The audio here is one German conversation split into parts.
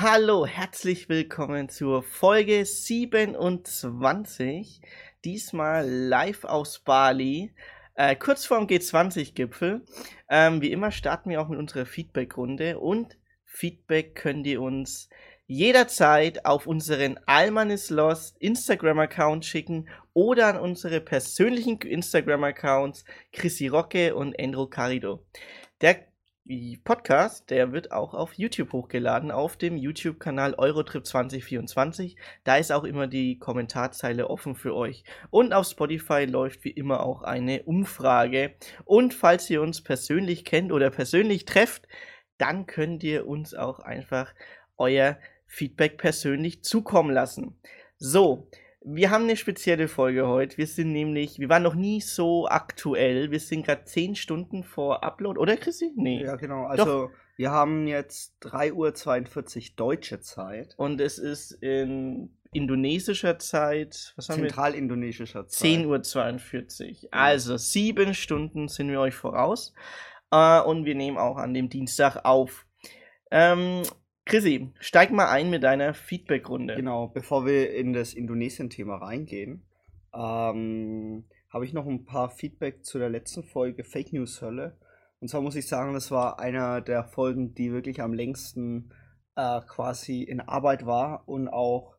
Hallo, herzlich willkommen zur Folge 27. Diesmal live aus Bali. Äh, kurz vorm G20-Gipfel. Ähm, wie immer starten wir auch mit unserer Feedback-Runde und Feedback könnt ihr uns jederzeit auf unseren Alman is Lost Instagram-Account schicken oder an unsere persönlichen Instagram-Accounts Chrissy Rocke und Endro Carido. Der Podcast, der wird auch auf YouTube hochgeladen, auf dem YouTube-Kanal Eurotrip 2024. Da ist auch immer die Kommentarzeile offen für euch. Und auf Spotify läuft wie immer auch eine Umfrage. Und falls ihr uns persönlich kennt oder persönlich trefft, dann könnt ihr uns auch einfach euer Feedback persönlich zukommen lassen. So, wir haben eine spezielle Folge heute. Wir sind nämlich, wir waren noch nie so aktuell. Wir sind gerade 10 Stunden vor Upload, oder Chrissy? Nee. Ja, genau. Also, Doch. wir haben jetzt 3.42 Uhr deutsche Zeit. Und es ist in indonesischer Zeit, was haben Zentralindonesischer Zeit. 10.42 Uhr. Also, sieben Stunden sind wir euch voraus. Uh, und wir nehmen auch an dem Dienstag auf. Ähm, Chrissy, steig mal ein mit deiner Feedback-Runde. Genau, bevor wir in das Indonesien-Thema reingehen, ähm, habe ich noch ein paar Feedback zu der letzten Folge Fake News Hölle. Und zwar muss ich sagen, das war einer der Folgen, die wirklich am längsten äh, quasi in Arbeit war und auch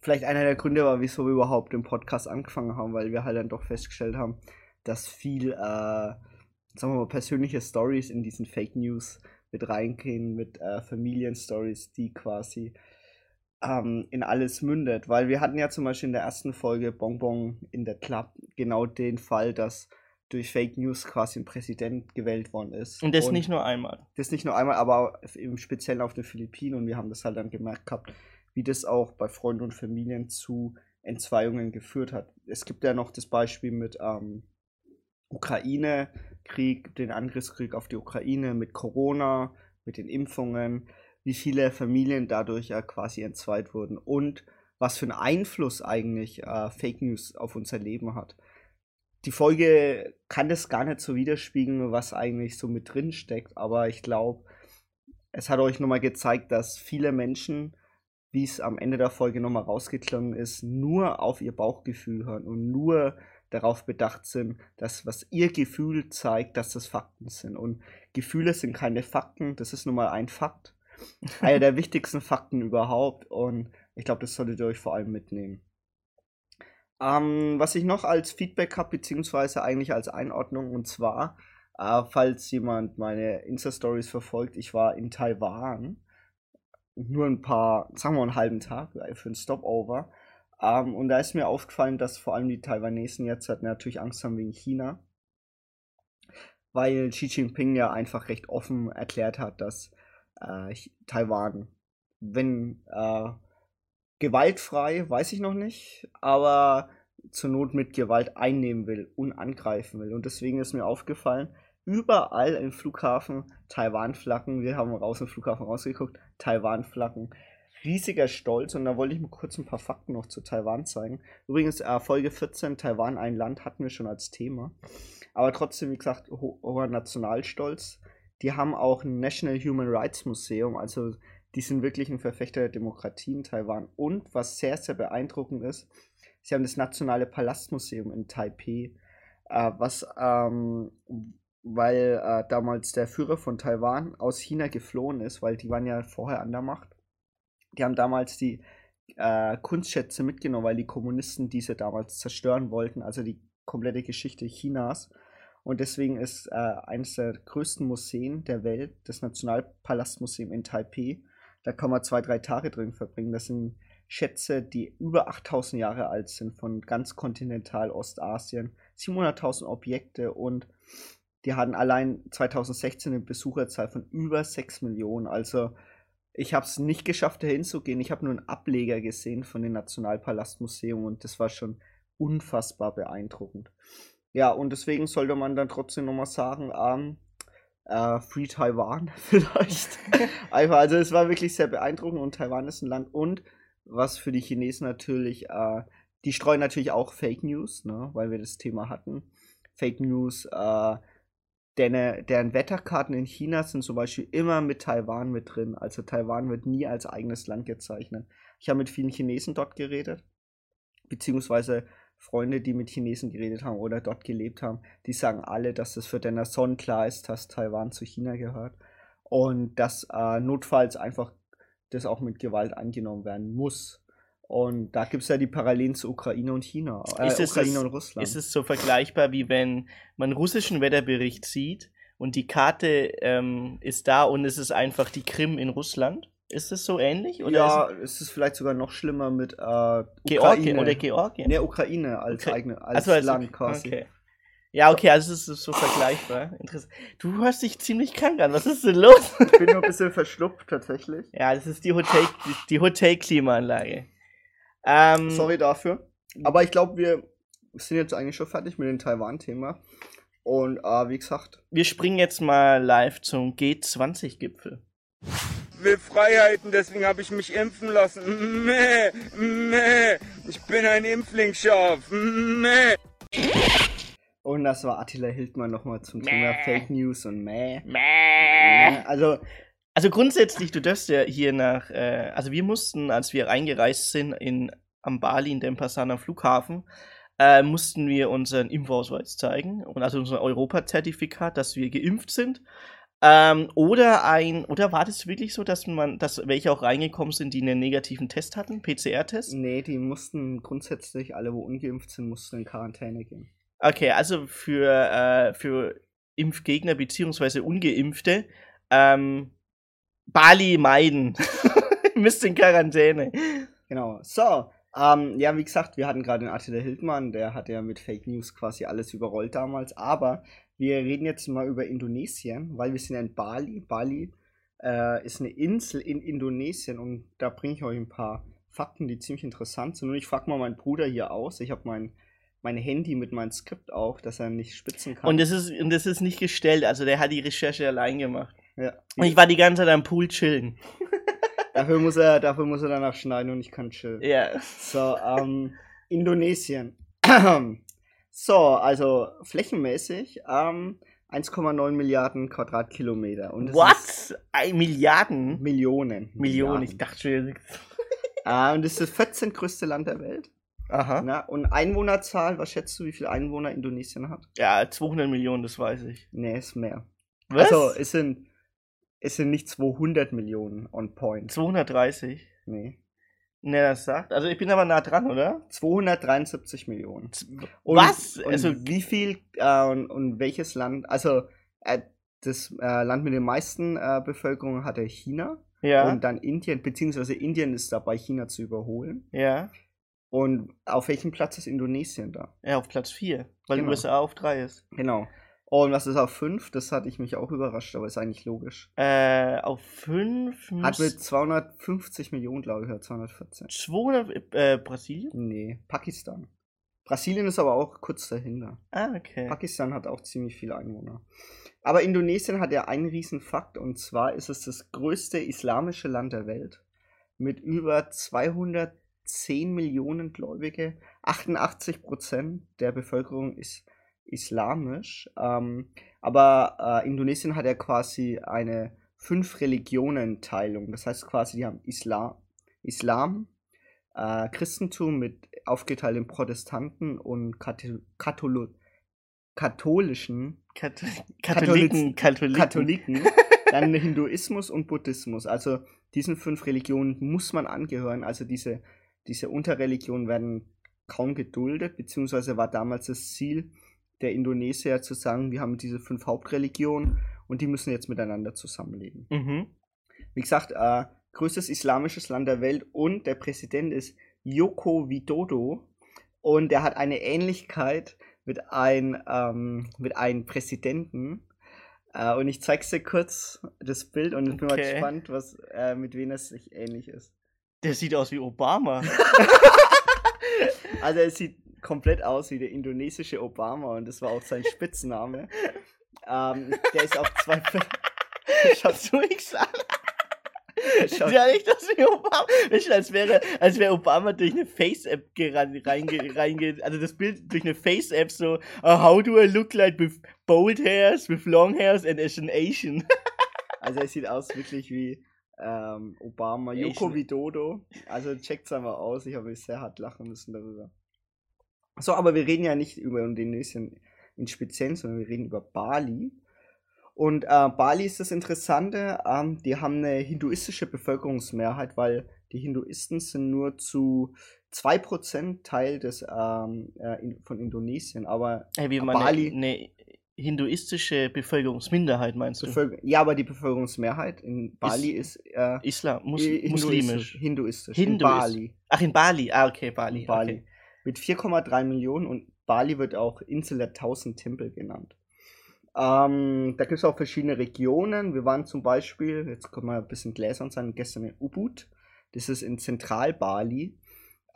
vielleicht einer der Gründe war, wieso wir überhaupt den Podcast angefangen haben, weil wir halt dann doch festgestellt haben, dass viel, äh, sagen wir mal, persönliche Stories in diesen Fake News mit reingehen, mit äh, Familienstories, die quasi ähm, in alles mündet. Weil wir hatten ja zum Beispiel in der ersten Folge Bonbon in der Club genau den Fall, dass durch Fake News quasi ein Präsident gewählt worden ist. Und das und nicht nur einmal. Das nicht nur einmal, aber im Speziellen auf den Philippinen. Und wir haben das halt dann gemerkt gehabt, wie das auch bei Freunden und Familien zu Entzweiungen geführt hat. Es gibt ja noch das Beispiel mit ähm, Ukraine, Krieg, den Angriffskrieg auf die Ukraine mit Corona, mit den Impfungen, wie viele Familien dadurch ja quasi entzweit wurden und was für einen Einfluss eigentlich äh, Fake News auf unser Leben hat. Die Folge kann das gar nicht so widerspiegeln, was eigentlich so mit drin steckt, aber ich glaube, es hat euch nochmal gezeigt, dass viele Menschen, wie es am Ende der Folge nochmal rausgeklungen ist, nur auf ihr Bauchgefühl hören und nur darauf bedacht sind, dass was ihr Gefühl zeigt, dass das Fakten sind. Und Gefühle sind keine Fakten, das ist nun mal ein Fakt. Einer der wichtigsten Fakten überhaupt. Und ich glaube, das solltet ihr euch vor allem mitnehmen. Ähm, was ich noch als Feedback habe, beziehungsweise eigentlich als Einordnung, und zwar, äh, falls jemand meine Insta-Stories verfolgt, ich war in Taiwan nur ein paar, sagen wir einen halben Tag äh, für ein Stopover. Ähm, und da ist mir aufgefallen, dass vor allem die Taiwanesen jetzt halt natürlich Angst haben wegen China. Weil Xi Jinping ja einfach recht offen erklärt hat, dass äh, Taiwan, wenn äh, gewaltfrei, weiß ich noch nicht, aber zur Not mit Gewalt einnehmen will und angreifen will. Und deswegen ist mir aufgefallen, überall im Flughafen Taiwan-Flaggen, wir haben raus im Flughafen rausgeguckt, Taiwan-Flaggen riesiger Stolz und da wollte ich mal kurz ein paar Fakten noch zu Taiwan zeigen. Übrigens, äh, Folge 14, Taiwan, ein Land, hatten wir schon als Thema. Aber trotzdem, wie gesagt, ho hoher Nationalstolz. Die haben auch ein National Human Rights Museum, also die sind wirklich ein Verfechter der Demokratie in Taiwan. Und was sehr, sehr beeindruckend ist, sie haben das Nationale Palastmuseum in Taipei, äh, was, ähm, weil äh, damals der Führer von Taiwan aus China geflohen ist, weil die waren ja vorher an der Macht die haben damals die äh, Kunstschätze mitgenommen, weil die Kommunisten diese damals zerstören wollten, also die komplette Geschichte Chinas. Und deswegen ist äh, eines der größten Museen der Welt, das Nationalpalastmuseum in Taipei. Da kann man zwei, drei Tage drin verbringen. Das sind Schätze, die über 8000 Jahre alt sind, von ganz kontinental Ostasien. 700.000 Objekte und die hatten allein 2016 eine Besucherzahl von über 6 Millionen. Also ich habe es nicht geschafft, da hinzugehen. Ich habe nur einen Ableger gesehen von dem Nationalpalastmuseum und das war schon unfassbar beeindruckend. Ja, und deswegen sollte man dann trotzdem nochmal sagen, ähm, äh, Free Taiwan vielleicht. Einfach, also es war wirklich sehr beeindruckend und Taiwan ist ein Land und was für die Chinesen natürlich, äh, die streuen natürlich auch Fake News, ne, weil wir das Thema hatten. Fake News, äh, deren, deren Wetterkarten in China sind zum Beispiel immer mit Taiwan mit drin. Also Taiwan wird nie als eigenes Land gezeichnet. Ich habe mit vielen Chinesen dort geredet, beziehungsweise Freunde, die mit Chinesen geredet haben oder dort gelebt haben, die sagen alle, dass es für den Son klar ist, dass Taiwan zu China gehört und dass äh, notfalls einfach das auch mit Gewalt angenommen werden muss. Und da gibt es ja die Parallelen zu Ukraine und China, äh, ist Ukraine es, und Russland. Ist es so vergleichbar, wie wenn man russischen Wetterbericht sieht und die Karte ähm, ist da und es ist einfach die Krim in Russland? Ist es so ähnlich? Oder ja, ist es vielleicht sogar noch schlimmer mit äh, Georgien oder Georgien? Ne, Ukraine als okay. eigene als, also, Land quasi. Okay. Ja, okay, also es ist so vergleichbar. Interessant. Du hörst dich ziemlich krank an. Was ist denn los? Ich bin nur ein bisschen verschluckt tatsächlich. Ja, das ist die Hotel, die Hotel-Klimaanlage. Ähm, Sorry dafür. Aber ich glaube, wir sind jetzt eigentlich schon fertig mit dem Taiwan-Thema. Und äh, wie gesagt. Wir springen jetzt mal live zum G20-Gipfel will Freiheiten, deswegen habe ich mich impfen lassen. Mäh, mäh, ich bin ein Impflingsschaf. Mäh. Und das war Attila Hildmann nochmal zum Mäh. Thema Fake News und Mäh. Mäh. Also, also grundsätzlich, du darfst ja hier nach, äh, also wir mussten, als wir eingereist sind in am Bali in Denpasar Flughafen, äh, mussten wir unseren Impfausweis zeigen und also unser Europazertifikat, dass wir geimpft sind. Ähm, oder ein, oder war das wirklich so, dass man, dass welche auch reingekommen sind, die einen negativen Test hatten, PCR-Test? Nee, die mussten grundsätzlich, alle, wo ungeimpft sind, mussten in Quarantäne gehen. Okay, also für, äh, für Impfgegner bzw. Ungeimpfte, ähm, Bali meiden. Müsst in Quarantäne. Genau. So, ähm, ja, wie gesagt, wir hatten gerade den Attila Hildmann, der hat ja mit Fake News quasi alles überrollt damals, aber wir reden jetzt mal über Indonesien, weil wir sind ja in Bali. Bali äh, ist eine Insel in Indonesien und da bringe ich euch ein paar Fakten, die ziemlich interessant sind. Und ich frage mal meinen Bruder hier aus. Ich habe mein, mein Handy mit meinem Skript auf, dass er nicht spitzen kann. Und das ist, und das ist nicht gestellt, also der hat die Recherche allein gemacht. Ja. Und ich war die ganze Zeit am Pool chillen. dafür, muss er, dafür muss er danach schneiden und ich kann chillen. Ja. So, ähm, Indonesien. So, also flächenmäßig ähm, 1,9 Milliarden Quadratkilometer. Und What? Milliarden? Millionen. Millionen, ich dachte schon. äh, und das ist das 14. größte Land der Welt. Aha. Na, und Einwohnerzahl, was schätzt du, wie viele Einwohner Indonesien hat? Ja, 200 Millionen, das weiß ich. Nee, ist mehr. Was? Also, es sind, es sind nicht 200 Millionen on point. 230? Nee. Ne, das sagt. Also ich bin aber nah dran, oder? 273 Millionen. Und, Was? Und also wie viel äh, und, und, welches Land? Also äh, das äh, Land mit den meisten äh, Bevölkerung hatte China. Ja. Und dann Indien, beziehungsweise Indien ist dabei, China zu überholen. Ja. Und auf welchem Platz ist Indonesien da? Ja, auf Platz 4, weil genau. USA auf 3 ist. Genau. Und was ist auf 5? Das hatte ich mich auch überrascht, aber ist eigentlich logisch. Äh, auf 5 Hat mit 250 Millionen, glaube ich, oder 214. 200, äh, Brasilien? Nee, Pakistan. Brasilien ist aber auch kurz dahinter. Ah, okay. Pakistan hat auch ziemlich viele Einwohner. Aber Indonesien hat ja einen riesen Fakt und zwar ist es das größte islamische Land der Welt mit über 210 Millionen Gläubige. 88 Prozent der Bevölkerung ist islamisch. Ähm, aber äh, Indonesien hat ja quasi eine Fünf-Religionen-Teilung. Das heißt quasi, die haben Islam, Islam äh, Christentum mit aufgeteilt in Protestanten und Kathol katholischen Kat Katholiken, Katholiken, Katholiken dann Hinduismus und Buddhismus. Also diesen fünf Religionen muss man angehören. Also diese, diese Unterreligionen werden kaum geduldet, beziehungsweise war damals das Ziel, der Indonesier zu sagen, wir haben diese fünf Hauptreligionen und die müssen jetzt miteinander zusammenleben. Mhm. Wie gesagt, äh, größtes islamisches Land der Welt und der Präsident ist Joko Widodo und er hat eine Ähnlichkeit mit einem ähm, mit einem Präsidenten. Äh, und ich zeige dir kurz das Bild und ich bin okay. mal gespannt, was, äh, mit wem es sich ähnlich ist. Der sieht aus wie Obama. also er sieht komplett aus wie der indonesische Obama und das war auch sein Spitzname. ähm, der ist auf zwei. Schaust du mich an? Schaut- Ja, nicht, dass wir Obama. Du, als wäre, als wäre Obama durch eine Face-App reinge, reinge, also das Bild durch eine Face-App so, uh, how do I look like with bold hairs, with long hairs and as an Asian? Also er sieht aus wirklich wie ähm, Obama, Joko ne- Widodo. Also checkt's einmal aus. Ich habe mich sehr hart lachen müssen darüber. So, aber wir reden ja nicht über Indonesien in Speziellen, sondern wir reden über Bali. Und äh, Bali ist das Interessante, ähm, die haben eine hinduistische Bevölkerungsmehrheit, weil die Hinduisten sind nur zu 2% Teil des, ähm, äh, in, von Indonesien, aber Hey, wie Bali- eine, eine hinduistische Bevölkerungsminderheit meinst du? Bevölker ja, aber die Bevölkerungsmehrheit in Bali ist, äh, Islam, Mus hinduistisch. muslimisch. Hinduistisch. In Hinduistisch. Bali. Ach, in Bali. Ah, okay, Bali. In Bali. Okay. Mit 4,3 Millionen und Bali wird auch Insel der 1000 Tempel genannt. Ähm, da gibt es auch verschiedene Regionen. Wir waren zum Beispiel, jetzt können wir ein bisschen gläsern sein, gestern in Ubud. Das ist in Zentral-Bali.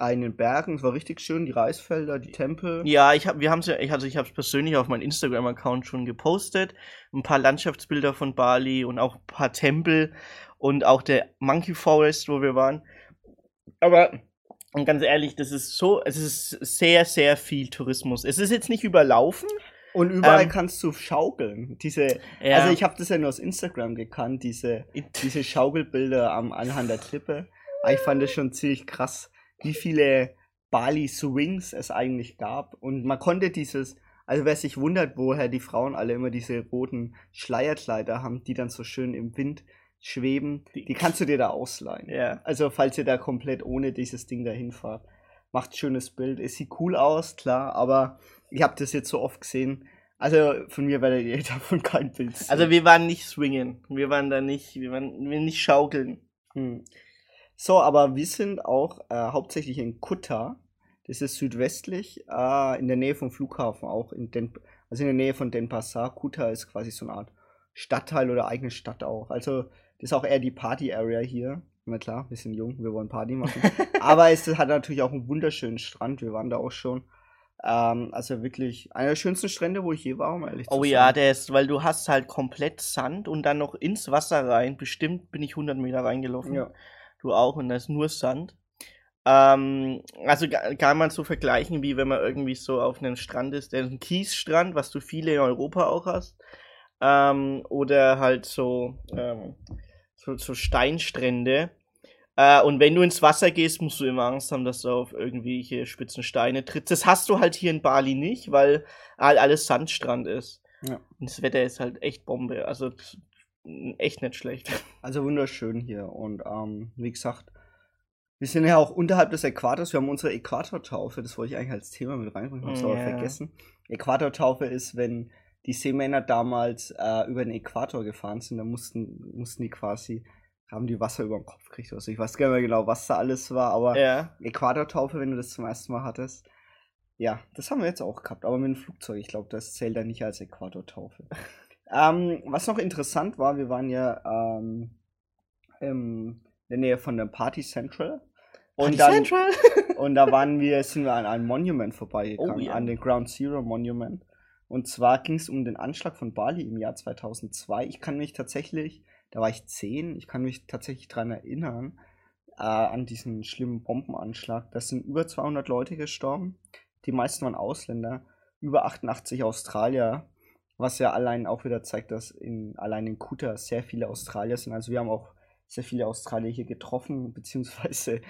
den Bergen. Es war richtig schön, die Reisfelder, die Tempel. Ja, ich hab, wir haben ja, ich, also ich habe es persönlich auf meinem Instagram-Account schon gepostet. Ein paar Landschaftsbilder von Bali und auch ein paar Tempel und auch der Monkey Forest, wo wir waren. Aber und ganz ehrlich, das ist so, es ist sehr, sehr viel Tourismus. Es ist jetzt nicht überlaufen. Und überall Ähm, kannst du schaukeln. Diese, Ja. Also ich habe das ja nur aus Instagram gekannt, diese, diese Schaukelbilder am anhand der Klippe. Aber ich fand das schon ziemlich krass, wie viele Bali Swings es eigentlich gab. Und man konnte dieses, also wer sich wundert, woher die Frauen alle immer diese roten Schleierkleider haben, die dann so schön im Wind schweben, Die- die kannst du dir da ausleihen. Ja. Also falls ihr da komplett ohne dieses Ding dahin fahrt. Macht schönes Bild. Es sieht cool aus, klar, aber ich habe das jetzt so oft gesehen. Also von mir werdet ihr davon kein Bild sehen. Also wir waren nicht swingen. Wir waren da nicht, wir waren wir nicht schaukeln. Hm. So, aber wir sind auch äh, hauptsächlich in Kutta. Das ist südwestlich, äh, in der Nähe vom Flughafen, auch in Den also in der Nähe von Denpasar. Kutta ist quasi so eine Art Stadtteil oder eigene Stadt auch. Also das ist auch eher die Party-Area hier. Na klar, wir sind jung, wir wollen Party machen. aber es hat natürlich auch einen wunderschönen Strand. Wir waren da auch schon. Ähm, also wirklich einer der schönsten Strände, wo ich je war, um ehrlich zu Oh sein. ja, der ist, weil du hast halt komplett Sand und dann noch ins Wasser rein. Bestimmt bin ich 100 Meter reingelaufen. Ja. Du auch und da ist nur Sand. Ähm, also kann man so vergleichen, wie wenn man irgendwie so auf einem Strand ist, der ist ein Kiesstrand, was du viele in Europa auch hast. Ähm, oder halt so, ähm, so, so Steinstrände. Äh, und wenn du ins Wasser gehst, musst du immer Angst haben, dass du auf irgendwelche spitzen Steine trittst. Das hast du halt hier in Bali nicht, weil all- alles Sandstrand ist. Ja. Und das Wetter ist halt echt Bombe. Also echt nicht schlecht. Also wunderschön hier. Und ähm, wie gesagt, wir sind ja auch unterhalb des Äquators. Wir haben unsere Äquatortaufe. Das wollte ich eigentlich als Thema mit reinbringen, habe es aber vergessen. Äquatortaufe ist, wenn die Seemänner damals äh, über den Äquator gefahren sind, dann mussten, mussten die quasi, haben die Wasser über den Kopf gekriegt. Also ich weiß gar nicht mehr genau, was da alles war, aber Ja. Äquatortaufe, wenn du das zum ersten Mal hattest. Ja, das haben wir jetzt auch gehabt, aber mit dem Flugzeug. Ich glaube, das zählt dann nicht als Äquatortaufe. ähm, was noch interessant war, wir waren ja ähm, in der Nähe von der Party Central. Und, Party dann, Central? und da waren wir, sind wir an einem Monument vorbeigegangen, Oh ja. an den Ground Zero Monument. Und zwar ging es um den Anschlag von Bali im Jahr 2002. Ich kann mich tatsächlich, da war ich zehn, ich kann mich tatsächlich daran erinnern, äh, an diesen schlimmen Bombenanschlag. Da sind über 200 Leute gestorben. Die meisten waren Ausländer, über 88 Australier, was ja allein auch wieder zeigt, dass in, allein in Kuta sehr viele Australier sind. Also wir haben auch sehr viele Australier hier getroffen, beziehungsweise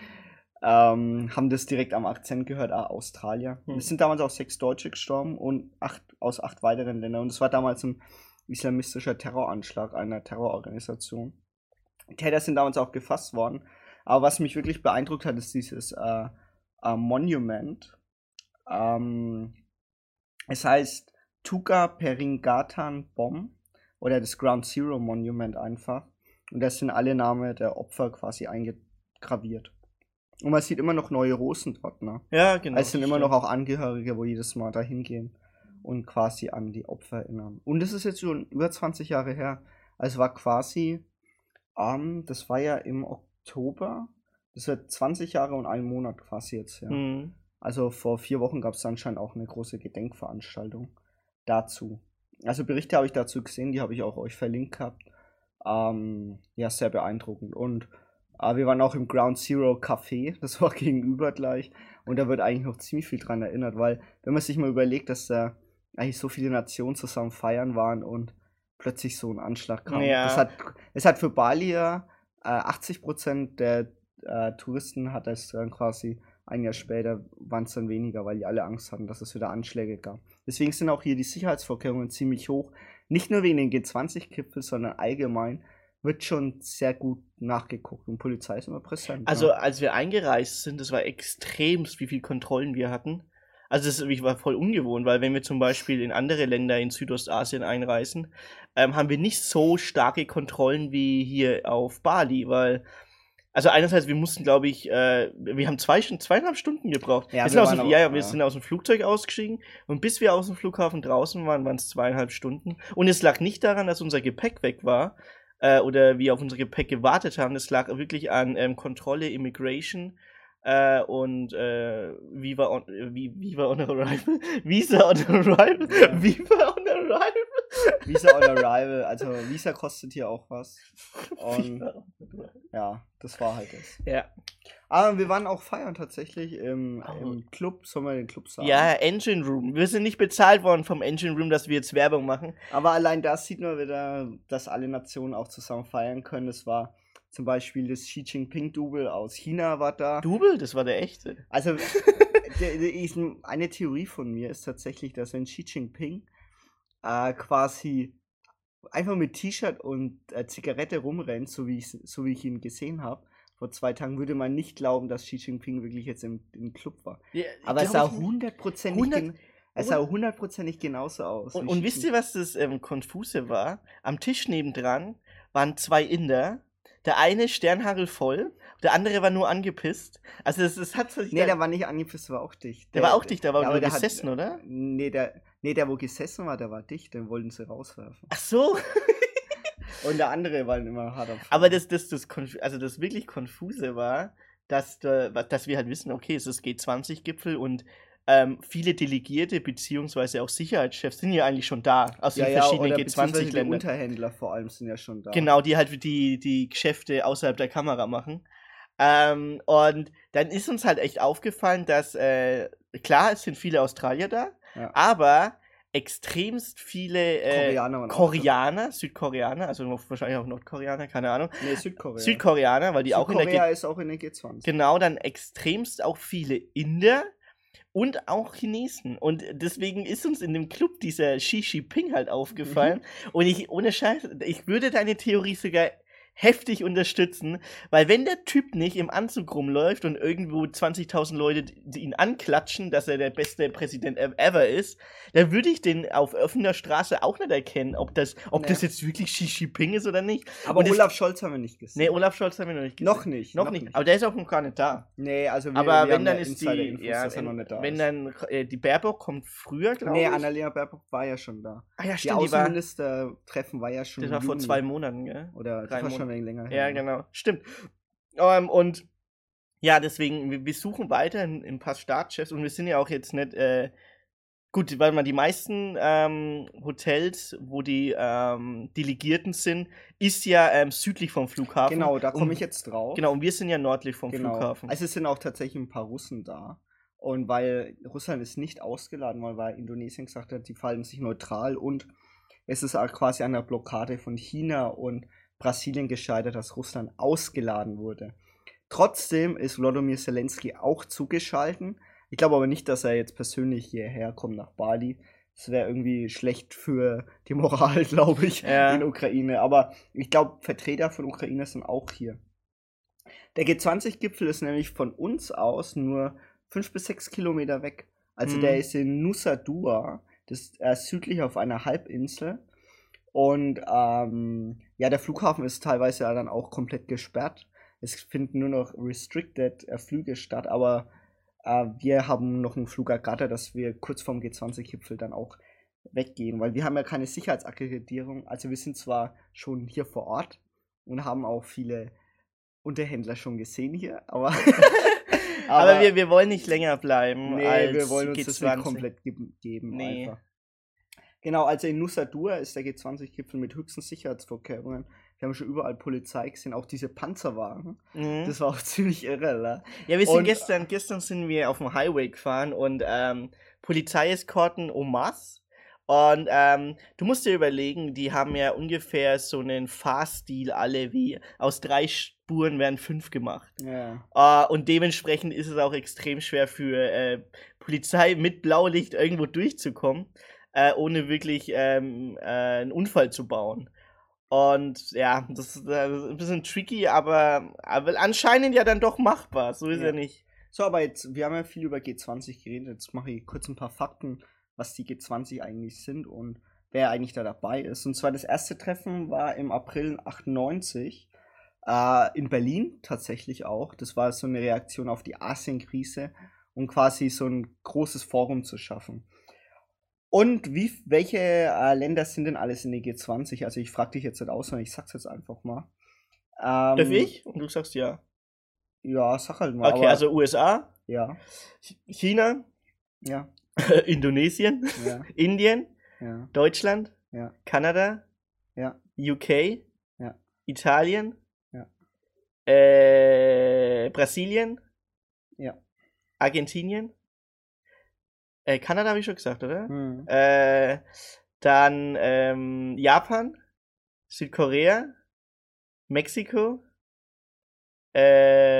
ähm, haben das direkt am Akzent gehört, ah, Australier. Hm. Es sind damals auch sechs Deutsche gestorben und acht aus acht weiteren Ländern. Und es war damals ein islamistischer Terroranschlag einer Terrororganisation. Täter sind damals auch gefasst worden. Aber was mich wirklich beeindruckt hat, ist dieses äh, äh, Monument. Ähm, es heißt Tuka Peringatan Bomb oder das Ground Zero Monument einfach. Und da sind alle Namen der Opfer quasi eingegraviert. Und man sieht immer noch neue Rosen dort, ne? Ja, genau. es sind immer noch auch Angehörige, wo jedes Mal da hingehen und quasi an die Opfer erinnern. Und das ist jetzt schon über 20 Jahre her. Also war quasi, ähm, das war ja im Oktober, das wird 20 Jahre und einen Monat quasi jetzt her. Mhm. Also vor vier Wochen gab es anscheinend auch eine große Gedenkveranstaltung dazu. Also Berichte habe ich dazu gesehen, die habe ich auch euch verlinkt gehabt. ähm, ja, sehr beeindruckend. Und äh, wir waren auch im Ground Zero Café, das war gegenüber gleich. Und da wird eigentlich noch ziemlich viel dran erinnert, weil wenn man sich mal überlegt, dass da eigentlich so viele Nationen zusammen feiern waren und plötzlich so ein Anschlag kam. Ja. Das hat, es hat für Bali ja äh, 80% der äh, Touristen hat es dann quasi ein Jahr später waren es dann weniger, weil die alle Angst hatten, dass es wieder Anschläge gab. Deswegen sind auch hier die Sicherheitsvorkehrungen ziemlich hoch. Nicht nur wegen den G20-Gipfel, sondern allgemein wird schon sehr gut nachgeguckt und Polizei ist immer präsent. Also, ja. als wir eingereist sind, das war extremst, wie viele Kontrollen wir hatten. Also, das ich war voll ungewohnt, weil wenn wir zum Beispiel in andere Länder in Südostasien einreisen, ähm, haben wir nicht so starke Kontrollen wie hier auf Bali, weil also einerseits, wir mussten, glaube ich, äh, wir haben zwei, zweieinhalb Stunden gebraucht. Ja, wir, sind aus dem, auch- ja, ja, wir sind aus dem Flugzeug ausgestiegen und bis wir aus dem Flughafen draußen waren, waren es zweieinhalb Stunden. Und es lag nicht daran, dass unser Gepäck weg war äh, oder wir auf unser Gepäck gewartet haben. Es lag wirklich an ähm, Kontrolle, Immigration äh, und äh, Viva on, äh, Vi- Viva on Arrival. Visa on Arrival. Ja. Viva on Arrival. Visa on Arrival, also Visa kostet hier auch was. Und ja, das war halt das. Ja. Aber wir waren auch feiern tatsächlich im, Oh. im Club, sollen wir den Club sagen? Ja, Engine Room. Wir sind nicht bezahlt worden vom Engine Room, dass wir jetzt Werbung machen. Aber allein da sieht man wieder, dass alle Nationen auch zusammen feiern können. Es war zum Beispiel das Xi Jinping-Double aus China war da. Double, das war der echte. Also eine Theorie von mir ist tatsächlich, dass wenn Xi Jinping äh, quasi einfach mit T-Shirt und äh, Zigarette rumrennt, so wie, ich, so wie ich ihn gesehen habe, vor zwei Tagen, würde man nicht glauben, dass Xi Jinping wirklich jetzt im, im Club war. Aber es sah hundertprozentig, 100 gen es sah hundertprozentig genauso aus. Und, und wisst ihr, was das ähm, Konfuse war? Am Tisch nebendran waren zwei Inder. Der eine Sternhagel voll, der andere war nur angepisst. Also es, es hat sich Nee, der war nicht angepisst, der war auch dicht. der war auch dicht, der war ja, nur aber der hat- gesessen, oder? Nee der, nee, der, wo gesessen war, der war dicht, den wollten sie rauswerfen. Ach so. Und der andere war immer hart auf. Aber das, das, das, also das wirklich Konfuse war, dass, da- dass wir halt wissen, okay, es ist G20-Gipfel und ähm, viele Delegierte beziehungsweise auch Sicherheitschefs sind ja eigentlich schon da aus den verschiedenen oder beziehungsweise Die G20-Ländern. Unterhändler vor allem sind ja schon da. Genau, die halt die, die Geschäfte außerhalb der Kamera machen. Ähm, und dann ist uns halt echt aufgefallen, dass, äh, klar, es sind viele Australier da, Ja. aber extremst viele äh, Koreaner Koreaner, Südkoreaner, also wahrscheinlich auch Nordkoreaner, keine Ahnung. Nee, Südkorea. Südkoreaner, weil die auch in der Südkorea G ist auch in der G20. Genau, dann extremst auch viele Inder und auch Chinesen. Und deswegen ist uns in dem Club dieser Xi Jinping halt aufgefallen. Und ich, ohne Scheiß, ich würde deine Theorie sogar heftig unterstützen, weil wenn der Typ nicht im Anzug rumläuft und irgendwo 20.000 Leute ihn anklatschen, dass er der beste Präsident ev- ever ist, dann würde ich den auf offener Straße auch nicht erkennen, ob das, ob Nee. das jetzt wirklich Xi Jinping ist oder nicht. Aber Und Olaf Scholz haben wir nicht gesehen. Nee, Olaf Scholz haben wir noch nicht gesehen. noch nicht. Noch, nicht. Aber der ist auch noch gar nicht da. nee, also wir, Aber wir wenn dann ist die, ja, dass er noch nicht da wenn ist. dann äh, die Baerbock kommt früher, glaube nee, ich. Annalena Baerbock war ja schon da. ah ja, stimmt, die war, Außenminister-Treffen war ja schon das war vor zwei Monaten, gell? Oder drei war schon Monate. länger Ja, her. genau, stimmt. Ähm, und ja, deswegen, wir, wir suchen weiter in, in ein paar Startchefs und wir sind ja auch jetzt nicht, äh, gut, weil man die meisten ähm, Hotels, wo die ähm, Delegierten sind, ist ja ähm, südlich vom Flughafen. Genau, da komme ich jetzt drauf. Genau, und wir sind ja nördlich vom Genau. Flughafen. Also es sind auch tatsächlich ein paar Russen da. Und weil Russland ist nicht ausgeladen, weil, weil Indonesien gesagt hat, die fallen sich neutral und es ist auch quasi an der Blockade von China und Brasilien gescheitert, dass Russland ausgeladen wurde. Trotzdem ist Wladimir Zelensky auch zugeschalten. Ich glaube aber nicht, dass er jetzt persönlich hierher kommt nach Bali. Das wäre irgendwie schlecht für die Moral, glaube ich, Ja. in Ukraine. Aber ich glaube, Vertreter von Ukraine sind auch hier. Der G20-Gipfel ist nämlich von uns aus nur fünf bis sechs Kilometer weg. Also Mhm. der ist in Nusa Dua, das ist äh, südlich auf einer Halbinsel. Und ähm, ja, der Flughafen ist teilweise ja dann auch komplett gesperrt. Es finden nur noch restricted äh, Flüge statt, aber äh, wir haben noch einen Flug ergattert, dass wir kurz vorm G20-Gipfel dann auch weggehen, weil wir haben ja keine Sicherheitsakkreditierung. Also wir sind zwar schon hier vor Ort und haben auch viele Unterhändler schon gesehen hier, aber Aber, wir, wir wollen nicht länger bleiben nee, wir wollen uns das G20. nicht komplett geben, geben Nee. einfach. Genau, also in Nusa Dua ist der G20-Gipfel mit höchsten Sicherheitsvorkehrungen. Wir haben schon überall Polizei gesehen, auch diese Panzerwagen. Mhm. Das war auch ziemlich irre, ne? Ja, wir sind Und- gestern, gestern sind wir auf dem Highway gefahren und ähm, Polizeieskorten en masse. Und ähm, du musst dir überlegen, die haben ja ungefähr so einen Fahrstil alle wie aus drei Spuren werden fünf gemacht. Ja. Äh, und dementsprechend ist es auch extrem schwer für äh, Polizei mit Blaulicht irgendwo durchzukommen, äh, ohne wirklich ähm, äh, einen Unfall zu bauen. Und ja, das ist, äh, das ist ein bisschen tricky, aber, aber anscheinend ja dann doch machbar. So ist Ja. ja nicht. So, aber jetzt, wir haben ja viel über G20 geredet. Jetzt mache ich kurz ein paar Fakten, was die G20 eigentlich sind und wer eigentlich da dabei ist. Und zwar das erste Treffen war im April 98 äh, in Berlin tatsächlich auch. Das war so eine Reaktion auf die Asienkrise und quasi so ein großes Forum zu schaffen. Und wie, welche äh, Länder sind denn alles in der G20? Also ich frage dich jetzt nicht aus, sondern ich sag's jetzt einfach mal. Ähm, Darf ich? Und du sagst ja. Ja, sag halt mal. Okay, aber- also USA, Ja, Ch- China, ja, Indonesien, ja, Indien, ja, Deutschland, ja, Kanada, ja. UK, Ja. Italien, Ja. äh, Brasilien, Ja. Argentinien, äh, Kanada habe ich schon gesagt, oder? Hm. Äh, dann ähm, Japan, Südkorea, Mexiko,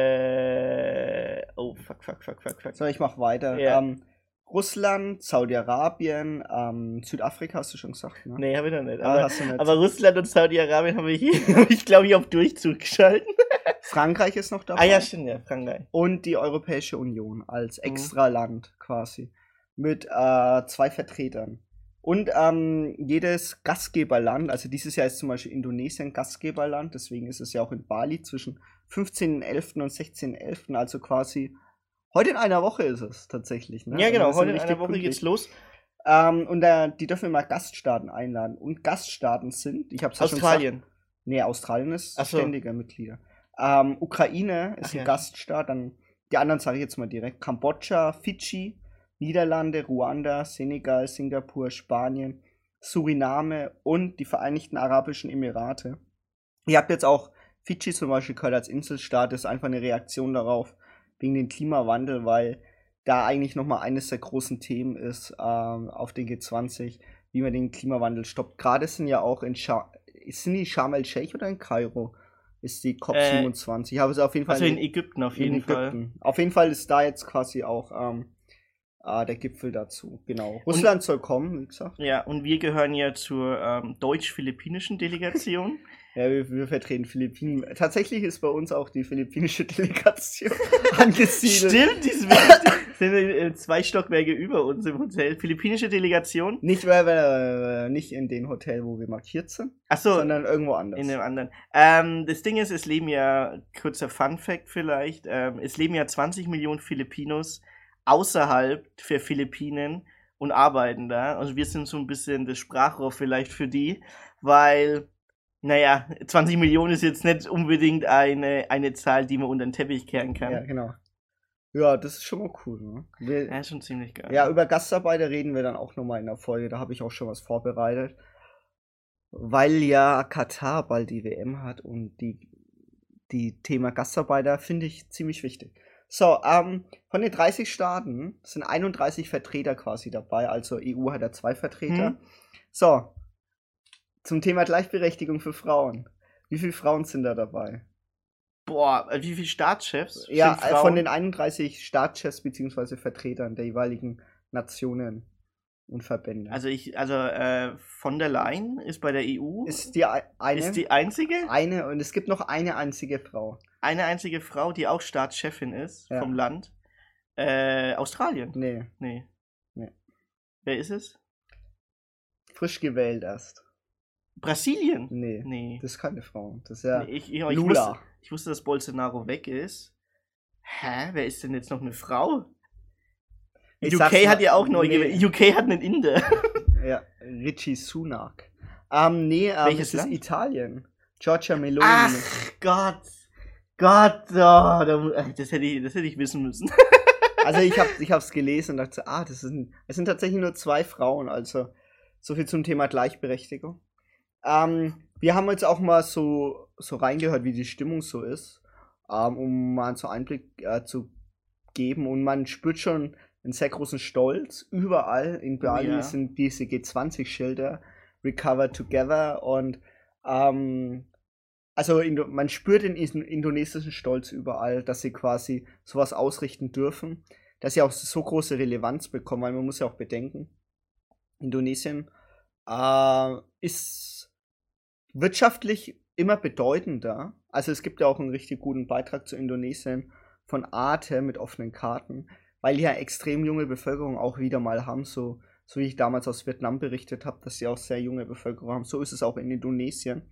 äh, oh fuck, fuck, fuck, fuck, fuck. So, ich mach weiter. Ja. Ähm, Russland, Saudi-Arabien, ähm, Südafrika hast du schon gesagt, ne? Nee, habe ich noch nicht. Ah, Aber, du nicht. aber Russland und Saudi-Arabien habe ich, hab ich glaube ich, auf Durchzug geschalten. Frankreich ist noch dabei. Ah ja, stimmt, ja, Frankreich. Und die Europäische Union Mhm. als Extraland quasi. Mit äh, zwei Vertretern. Und ähm, jedes Gastgeberland, also dieses Jahr ist zum Beispiel Indonesien Gastgeberland, deswegen ist es ja auch in Bali zwischen 15.11. und 16.11., also quasi heute in einer Woche ist es tatsächlich. Ne? Ja, Also genau, heute in einer Woche pünktlich. geht's los. Ähm, und da, die dürfen immer Gaststaaten einladen. Und Gaststaaten sind, ich habe ja schon gesagt, Australien. Nee, Australien ist so. ständiger Mitglieder. Ähm, Ukraine ist Ach ein ja. Gaststaat, dann die anderen sage ich jetzt mal direkt. Kambodscha, Fidschi, Niederlande, Ruanda, Senegal, Singapur, Spanien, Suriname und die Vereinigten Arabischen Emirate. Ihr habt jetzt auch Fidschi zum Beispiel gehört als Inselstaat, das ist einfach eine Reaktion darauf, wegen dem Klimawandel, weil da eigentlich nochmal eines der großen Themen ist ähm, auf den G20, wie man den Klimawandel stoppt. Gerade sind ja auch in Scha sind die Sharm el-Sheikh oder in Kairo? Ist die COP27. ich habe es auf jeden Fall Also in Ägypten auf jeden in Fall. Ägypten. Auf jeden Fall ist da jetzt quasi auch ähm, äh, der Gipfel dazu. Genau. Russland soll kommen, wie gesagt. Ja, und wir gehören ja zur ähm, deutsch-philippinischen Delegation. Ja, wir, wir vertreten Philippinen. Tatsächlich ist bei uns auch die philippinische Delegation angesiedelt. Stimmt, die sind, sind äh, zwei Stockwerke über uns im Hotel. Philippinische Delegation. Nicht, weil wir äh, nicht in den Hotel, wo wir markiert sind, Achso, sondern irgendwo anders. in dem anderen. Ähm, das Ding ist, es leben ja, kurzer Fun Fact vielleicht, ähm, es leben ja 20 Millionen Filipinos außerhalb der Philippinen und arbeiten da. Also wir sind so ein bisschen das Sprachrohr vielleicht für die, weil, naja, 20 Millionen ist jetzt nicht unbedingt eine, eine Zahl, die man unter den Teppich kehren kann. ja, genau. Ja, das ist schon mal cool. Ne? Wir, Ja, schon ziemlich geil. Ja, über Gastarbeiter reden wir dann auch nochmal in der Folge. Da habe ich auch schon was vorbereitet. Weil ja Katar bald die WM hat und die, die Thema Gastarbeiter finde ich ziemlich wichtig. So, ähm, von den 30 Staaten sind 31 Vertreter quasi dabei. Also EU hat ja zwei Vertreter. Hm. So, zum Thema Gleichberechtigung für Frauen. Wie viele Frauen sind da dabei? Boah, äh, wie viele Staatschefs? Ja, äh, von den 31 Staatschefs bzw. Vertretern der jeweiligen Nationen und Verbände. Also ich, also äh, von der Leyen ist bei der EU ist die ei- eine, ist die einzige, eine und es gibt noch eine einzige Frau. Eine einzige Frau, die auch Staatschefin ist Ja. vom Land. Äh, Australien. Nee, Nee. Nee. Wer ist es? frisch gewählt erst. Brasilien. Nee, Nee. das ist keine Frau. Das ist ja Nee, ich, ich, ich, wusste, Lula. ich wusste, dass Bolsonaro weg ist. Hä? Wer ist denn jetzt noch eine Frau? Ich UK hat ja auch neu nee. gewählt. UK hat einen Inder. Ja, Richie Sunak. Ähm, nee, ähm, Welches es ist Land? Italien. Giorgia Meloni. Ach Gott. Gott, oh, das, hätte ich, das hätte ich wissen müssen. Also ich habe ich hab's gelesen und dachte, ah, das sind, es sind tatsächlich nur zwei Frauen, also so viel zum Thema Gleichberechtigung. Ähm, wir haben jetzt auch mal so, so reingehört, wie die Stimmung so ist, ähm, um mal so Einblick äh, zu geben. Und man spürt schon einen sehr großen Stolz. Überall in Bali ja. sind diese G20-Schilder Recover Together und ähm, also man spürt den is- indonesischen Stolz überall, dass sie quasi sowas ausrichten dürfen, dass sie auch so große Relevanz bekommen, weil man muss ja auch bedenken, Indonesien äh, ist wirtschaftlich immer bedeutender. Also es gibt ja auch einen richtig guten Beitrag zu Indonesien von Arte mit offenen Karten, weil die ja extrem junge Bevölkerung auch wieder mal haben, so, so wie ich damals aus Vietnam berichtet habe, dass sie auch sehr junge Bevölkerung haben. So ist es auch in Indonesien.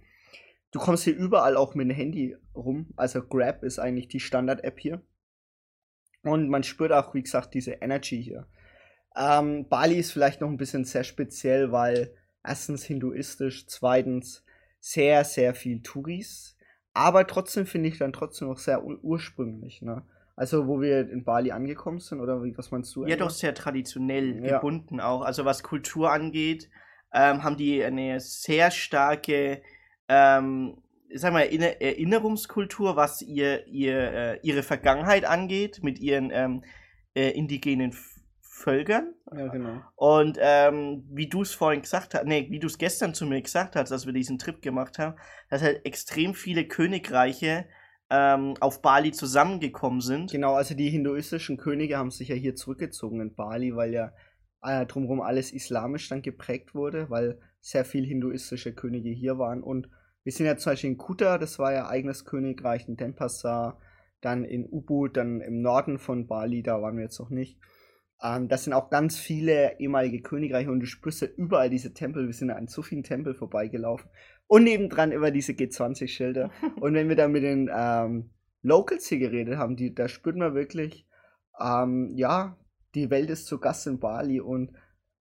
Du kommst hier überall auch mit dem Handy rum. Also Grab ist eigentlich die Standard-App hier. Und man spürt auch, wie gesagt, diese Energy hier. Ähm, Bali ist vielleicht noch ein bisschen sehr speziell, weil erstens hinduistisch, zweitens sehr, sehr viel Touris. Aber trotzdem finde ich dann trotzdem noch sehr ur ursprünglich. Ne? Also, wo wir in Bali angekommen sind, oder wie, was meinst du? Ja, doch sehr traditionell Ja. gebunden auch. Also was Kultur angeht, ähm, haben die eine sehr starke, ähm, ich sag mal, Erinner- Erinnerungskultur, was ihr, ihr, äh, ihre Vergangenheit angeht, mit ihren ähm, äh, indigenen Völkern. Ja, genau. Und ähm, wie du es vorhin gesagt hast, nee, wie du es gestern zu mir gesagt hast, als wir diesen Trip gemacht haben, dass halt extrem viele Königreiche ähm, auf Bali zusammengekommen sind. Genau, also die hinduistischen Könige haben sich ja hier zurückgezogen in Bali, weil ja äh, drumherum alles islamisch dann geprägt wurde, weil sehr viel hinduistische Könige hier waren. Und wir sind ja zum Beispiel in Kuta, das war ja eigenes Königreich, in Denpasar, dann in Ubud, dann im Norden von Bali, da waren wir jetzt noch nicht. Ähm, das sind auch ganz viele ehemalige Königreiche und du spürst ja überall diese Tempel. Wir sind ja an so vielen Tempeln vorbeigelaufen. Und nebendran immer diese G20-Schilder. und wenn wir dann mit den ähm, Locals hier geredet haben, die, da spürt man wirklich, ähm, ja, die Welt ist zu Gast in Bali und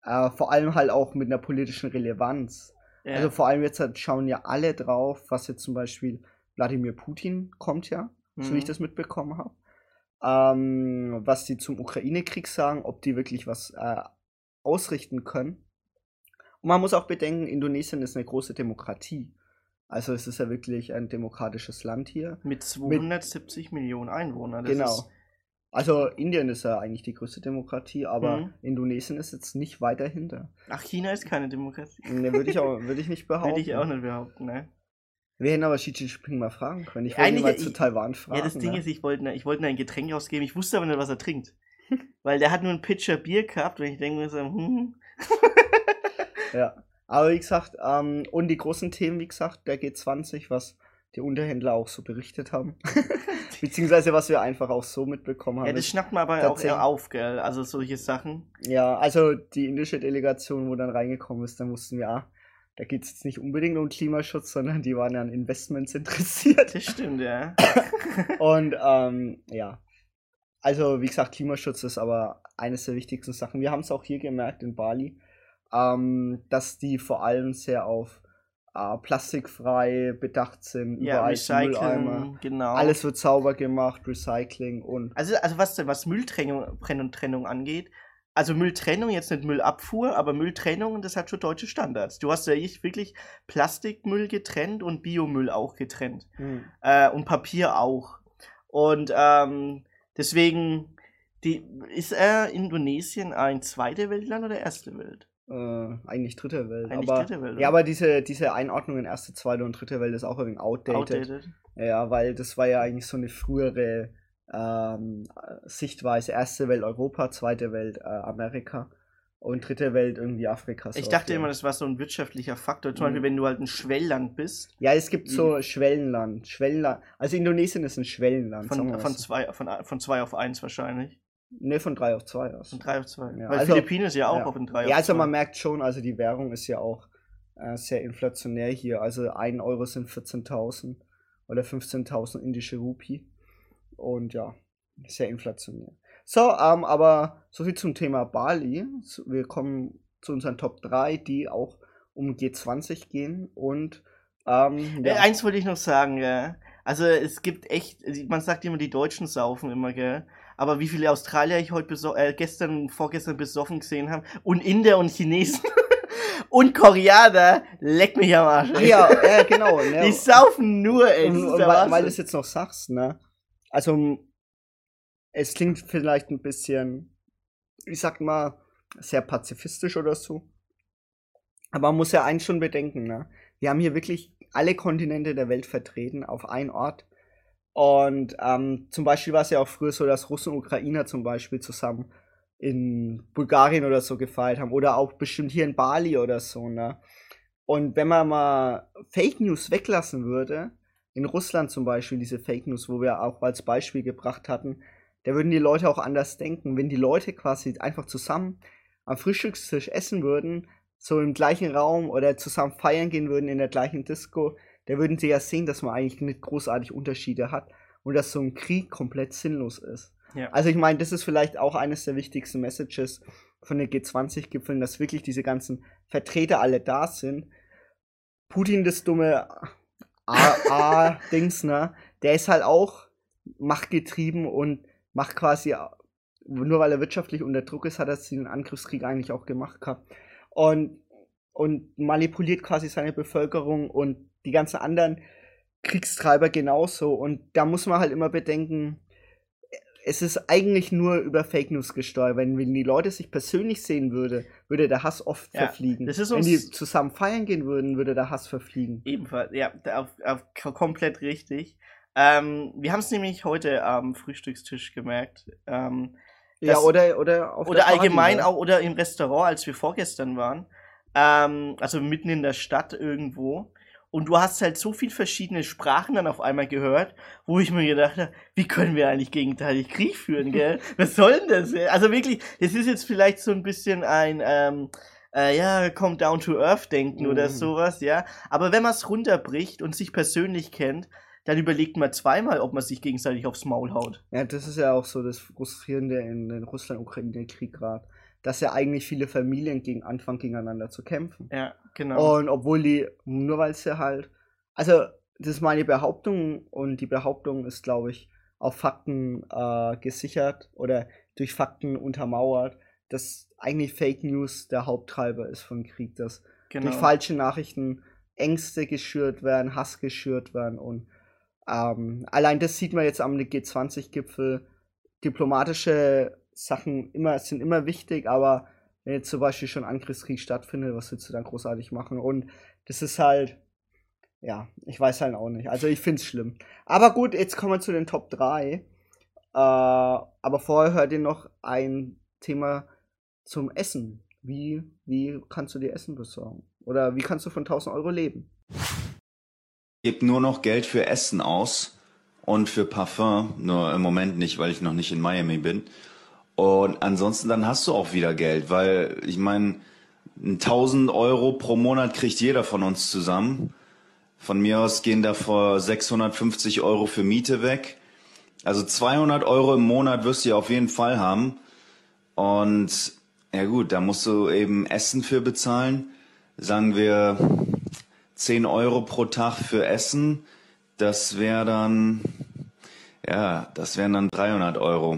äh, vor allem halt auch mit einer politischen Relevanz. Ja. Also vor allem jetzt halt schauen ja alle drauf, was jetzt zum Beispiel Wladimir Putin kommt ja, so wie ich Mhm. das mitbekommen habe. Ähm, was die zum Ukraine-Krieg sagen, ob die wirklich was äh, ausrichten können. Und man muss auch bedenken, Indonesien ist eine große Demokratie. Also es ist ja wirklich ein demokratisches Land hier. Mit 270 Millionen Einwohnern. Das genau. Ist, Also Indien ist ja eigentlich die größte Demokratie, aber Mhm. Indonesien ist jetzt nicht weit dahinter. ach, China ist keine Demokratie. Ne, würde ich auch, würde ich nicht behaupten. Würde ich auch nicht behaupten, ne? Wir hätten aber Xi Jinping mal fragen können. Ich wollte ihn mal zu Taiwan fragen. Ja, das Ding ne? ist, ich wollte, ich wollte ihm ein Getränk ausgeben, ich wusste aber nicht, was er trinkt. Weil der hat nur einen Pitcher Bier gehabt und ich denke mir so, hm, Ja. Aber wie gesagt, ähm, und die großen Themen, wie gesagt, der G20, was die Unterhändler auch so berichtet haben. Beziehungsweise was wir einfach auch so mitbekommen haben. ja, das schnappt man aber auch eher auf, gell? Also solche Sachen. Ja, also die indische Delegation, wo dann reingekommen ist, dann wussten wir, ah, da geht es jetzt nicht unbedingt um Klimaschutz, sondern die waren an Investments interessiert. Das stimmt, ja. Und ähm, ja, also wie gesagt, Klimaschutz ist aber eines der wichtigsten Sachen. Wir haben es auch hier gemerkt in Bali, ähm, dass die vor allem sehr auf äh, plastikfrei bedacht sind. Ja, Überall Mülleimer. Genau. Alles wird sauber gemacht, Recycling und Also, also was, was Mülltrennung Trennung, Trennung angeht, also Mülltrennung, jetzt nicht Müllabfuhr, aber Mülltrennung, das hat schon deutsche Standards. Du hast ja echt wirklich Plastikmüll getrennt und Biomüll auch getrennt. hm, äh, und Papier auch. Und ähm, deswegen die, ist äh, Indonesien ein zweite Weltland oder erste Welt? Äh, eigentlich dritte Welt. Eigentlich aber, dritte Welt. Ja, aber diese, diese Einordnung in erste, zweite und dritte Welt ist auch ein wenig outdated. Outdated. Ja, weil das war ja eigentlich so eine frühere ähm, Sichtweise. Erste Welt Europa, zweite Welt äh, Amerika und dritte Welt irgendwie Afrika. so Ich dachte immer, das war so ein wirtschaftlicher Faktor. Zum Mhm. Beispiel, wenn du halt ein Schwellland bist, Ja, es gibt Mhm. so Schwellenland. Schwellenland. Also Indonesien ist ein Schwellenland. von, von, so. zwei, von, von zwei auf eins wahrscheinlich. Ne, von drei auf zwei aus. Von drei auf zwei. Ja, Weil also- Philippinen ist ja auch ja. auf ein drei Ja, auf also man merkt schon, also die Währung ist ja auch äh, sehr inflationär hier. Also ein Euro sind 14.000 oder 15.000 indische Rupie. Und ja, sehr inflationär. So, ähm, aber so viel zum Thema Bali. Wir kommen zu unseren Top 3, die auch um G20 gehen. Und ähm, Äh, ja. eins wollte ich noch sagen, ja. Also es gibt echt, man sagt immer, die Deutschen saufen immer, gell. Aber wie viele Australier ich heute äh, gestern, vorgestern besoffen gesehen habe und Inder und Chinesen. Und Koreaner, leck mich am Arsch. Ach ja, ja, genau. Ne? Die saufen nur, ey. Und, und weil, weil du es jetzt noch sagst, ne? Also, es klingt vielleicht ein bisschen, ich sag mal, sehr pazifistisch oder so. Aber man muss ja eins schon bedenken, ne? Wir haben hier wirklich alle Kontinente der Welt vertreten auf einen Ort. Und ähm, zum Beispiel war es ja auch früher so, dass Russen und Ukrainer zum Beispiel zusammen in Bulgarien oder so gefeiert haben. Oder auch bestimmt hier in Bali oder so, ne? Und wenn man mal Fake News weglassen würde, in Russland zum Beispiel, diese Fake News, wo wir auch als Beispiel gebracht hatten, da würden die Leute auch anders denken. Wenn die Leute quasi einfach zusammen am Frühstückstisch essen würden, so im gleichen Raum oder zusammen feiern gehen würden in der gleichen Disco, da würden sie ja sehen, dass man eigentlich nicht großartig Unterschiede hat und dass so ein Krieg komplett sinnlos ist. Ja. Also ich meine, das ist vielleicht auch eines der wichtigsten Messages von den G20-Gipfeln, dass wirklich diese ganzen Vertreter alle da sind. Putin, das dumme A-Dings, ne? Der ist halt auch machtgetrieben und macht quasi, nur weil er wirtschaftlich unter Druck ist, hat er den Angriffskrieg eigentlich auch gemacht gehabt. Und, und manipuliert quasi seine Bevölkerung und die ganzen anderen Kriegstreiber genauso. Und da muss man halt immer bedenken, es ist eigentlich nur über Fake News gesteuert. Wenn, wenn die Leute sich persönlich sehen würde, würde der Hass oft Ja, verfliegen. wenn die zusammen feiern gehen würden, würde der Hass verfliegen. Ebenfalls, ja, auf, auf, komplett richtig. Ähm, wir haben es nämlich heute am Frühstückstisch gemerkt. Ähm, Ja, oder, oder auf oder der Party, allgemein ne? auch, oder im Restaurant, als wir vorgestern waren. Ähm, also mitten in der Stadt irgendwo. Und du hast halt so viel verschiedene Sprachen dann auf einmal gehört, wo ich mir gedacht habe, wie können wir eigentlich gegenteilig Krieg führen, gell? Was soll denn das? Also wirklich, das ist jetzt vielleicht so ein bisschen ein, ähm, äh, ja, kommt down to earth denken oder Mhm. sowas, ja. Aber wenn man es runterbricht und sich persönlich kennt, dann überlegt man zweimal, ob man sich gegenseitig aufs Maul haut. Ja, das ist ja auch so das Frustrierende in den Russland-Ukraine-Krieg gerade. Dass ja eigentlich viele Familien gegen anfangen, gegeneinander zu kämpfen. Ja, genau. Und obwohl die, nur weil sie halt, also das ist meine Behauptung und die Behauptung ist, glaube ich, auf Fakten äh, gesichert oder durch Fakten untermauert, dass eigentlich Fake News der Haupttreiber ist von Krieg, dass genau. durch falsche Nachrichten Ängste geschürt werden, Hass geschürt werden und ähm, allein das sieht man jetzt am G20-Gipfel. Diplomatische Sachen immer, sind immer wichtig, aber wenn jetzt zum Beispiel schon Angriffskrieg stattfindet, was willst du dann großartig machen? Und das ist halt, ja, ich weiß halt auch nicht. Also ich finde es schlimm. Aber gut, jetzt kommen wir zu den Top 3. Äh, aber vorher hört ihr noch ein Thema zum Essen. Wie, wie kannst du dir Essen besorgen? Oder wie kannst du von 1000 Euro leben? gebe nur noch Geld für Essen aus und für Parfum, nur im Moment nicht, weil ich noch nicht in Miami bin. Und ansonsten dann hast du auch wieder Geld, weil ich meine, 1000 Euro pro Monat kriegt jeder von uns zusammen. Von mir aus gehen davor 650 Euro für Miete weg. Also 200 Euro im Monat wirst du ja auf jeden Fall haben. Und ja gut, da musst du eben Essen für bezahlen. Sagen wir 10 Euro pro Tag für Essen. Das wäre dann, ja, das wären dann 300 Euro.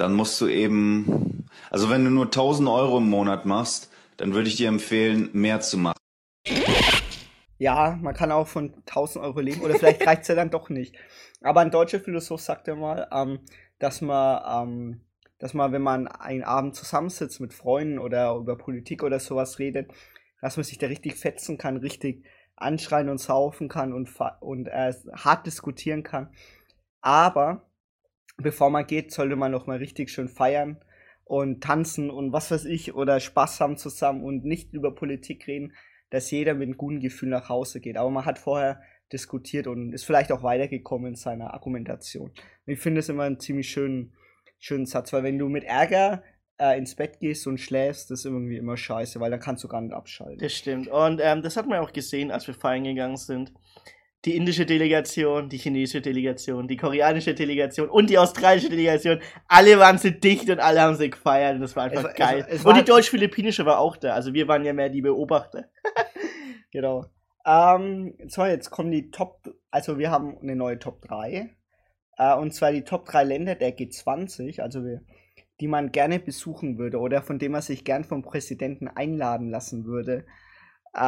Dann musst du eben, also wenn du nur 1000 Euro im Monat machst, dann würde ich dir empfehlen, mehr zu machen. Ja, man kann auch von 1000 Euro leben oder vielleicht reicht es ja dann doch nicht. Aber ein deutscher Philosoph sagte mal, ähm, dass man, ähm, dass man, wenn man einen Abend zusammensitzt mit Freunden oder über Politik oder sowas redet, dass man sich da richtig fetzen kann, richtig anschreien und saufen kann und, und äh, hart diskutieren kann. Aber bevor man geht, sollte man noch mal richtig schön feiern und tanzen und was weiß ich oder Spaß haben zusammen und nicht über Politik reden, dass jeder mit einem guten Gefühl nach Hause geht. Aber man hat vorher diskutiert und ist vielleicht auch weitergekommen in seiner Argumentation. Und ich finde es immer einen ziemlich schönen, schönen Satz, weil wenn du mit Ärger äh, ins Bett gehst und schläfst, das ist irgendwie immer scheiße, weil dann kannst du gar nicht abschalten. Das stimmt. Und ähm, das hat man auch gesehen, als wir feiern gegangen sind. Die indische Delegation, die chinesische Delegation, die koreanische Delegation und die australische Delegation, alle waren sie dicht und alle haben sie gefeiert und das war einfach Es es geil. war- es und die deutsch-philippinische war auch da. Also wir waren ja mehr die Beobachter. Genau. Ähm, so, jetzt kommen die Top, also wir haben eine neue Top 3. Äh, und zwar die Top 3 Länder der G20, also wir, die man gerne besuchen würde oder von dem man sich gern vom Präsidenten einladen lassen würde. Äh,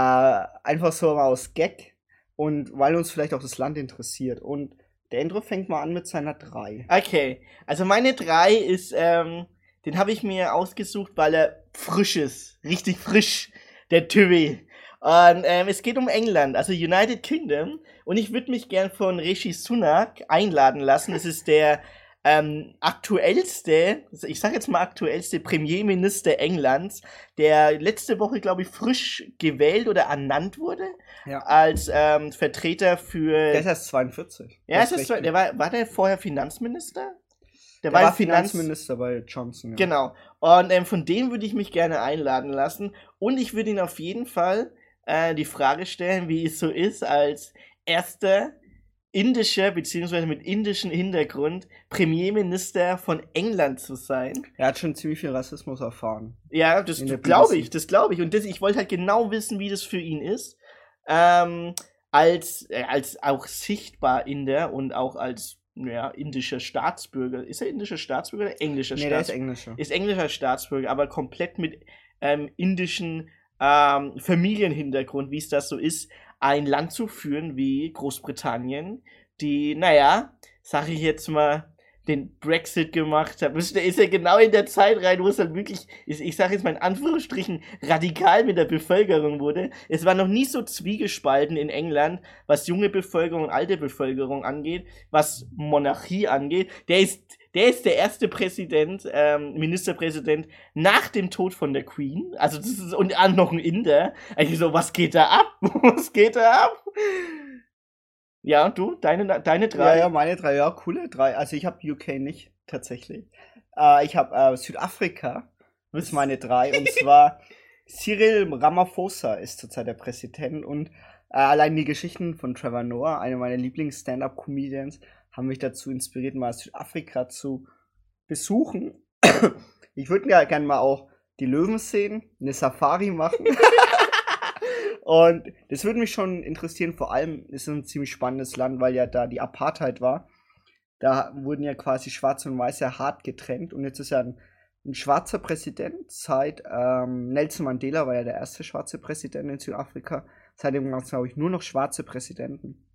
einfach so aus Gag und weil uns vielleicht auch das Land interessiert. Und der Andrew fängt mal an mit seiner 3. Okay, also meine 3 ist, ähm, den habe ich mir ausgesucht, weil er frisch ist. Richtig frisch, der Tübi. Und ähm, es geht um England, also United Kingdom. Und ich würde mich gern von Rishi Sunak einladen lassen. Das ist der ähm, aktuellste, ich sage jetzt mal aktuellste Premierminister Englands, der letzte Woche, glaube ich, frisch gewählt oder ernannt wurde Ja. als ähm, Vertreter für. Der ist erst 42. ja, Du ist das, recht. der war, war der vorher Finanzminister? der war Finanzminister bei Johnson. Ja. Genau. Und ähm, von dem würde ich mich gerne einladen lassen. Und ich würde ihn auf jeden Fall äh, die Frage stellen, wie es so ist, als erster indischer, beziehungsweise mit indischem Hintergrund, Premierminister von England zu sein. Er hat schon ziemlich viel Rassismus erfahren. Ja, das glaube ich, das glaube ich. Und das, ich wollte halt genau wissen, wie das für ihn ist. Ähm, als, äh, als auch sichtbar Inder und auch als ja, indischer Staatsbürger. Ist er indischer Staatsbürger oder englischer Nee, der ist Staatsbürger? Englischer. ist englischer Staatsbürger, aber komplett mit ähm, indischen ähm, Familienhintergrund, wie es das so ist, ein Land zu führen wie Großbritannien, die, naja, sag ich jetzt mal, den Brexit gemacht hat. Ihr, ist ja genau in der Zeit rein, wo es dann wirklich, ist, ich sage jetzt mal in Anführungsstrichen, radikal mit der Bevölkerung wurde. Es war noch nie so zwiegespalten in England, was junge Bevölkerung und alte Bevölkerung angeht, was Monarchie angeht. Der ist, der ist der erste Präsident, ähm, Ministerpräsident nach dem Tod von der Queen. Also das ist und auch noch ein Inder. Eigentlich so, was geht da ab? was geht da ab? Ja, und du? Deine, deine drei? Ja, ja, meine drei, ja, coole drei. Also ich habe UK nicht, tatsächlich. Äh, ich habe äh, Südafrika, das ist meine drei. Und zwar Cyril Ramaphosa ist zurzeit der Präsident und äh, allein die Geschichten von Trevor Noah, einer meiner Lieblings-Stand-Up-Comedians, haben mich dazu inspiriert, mal Südafrika zu besuchen. ich würde ja gerne mal auch die Löwen sehen, eine Safari machen. Und das würde mich schon interessieren, vor allem ist es ein ziemlich spannendes Land, weil ja da die Apartheid war. Da wurden ja quasi Schwarze und Weiße hart getrennt und jetzt ist ja ein, ein schwarzer Präsident seit ähm, Nelson Mandela war ja der erste schwarze Präsident in Südafrika. Seitdem gab es, glaube ich, nur noch schwarze Präsidenten.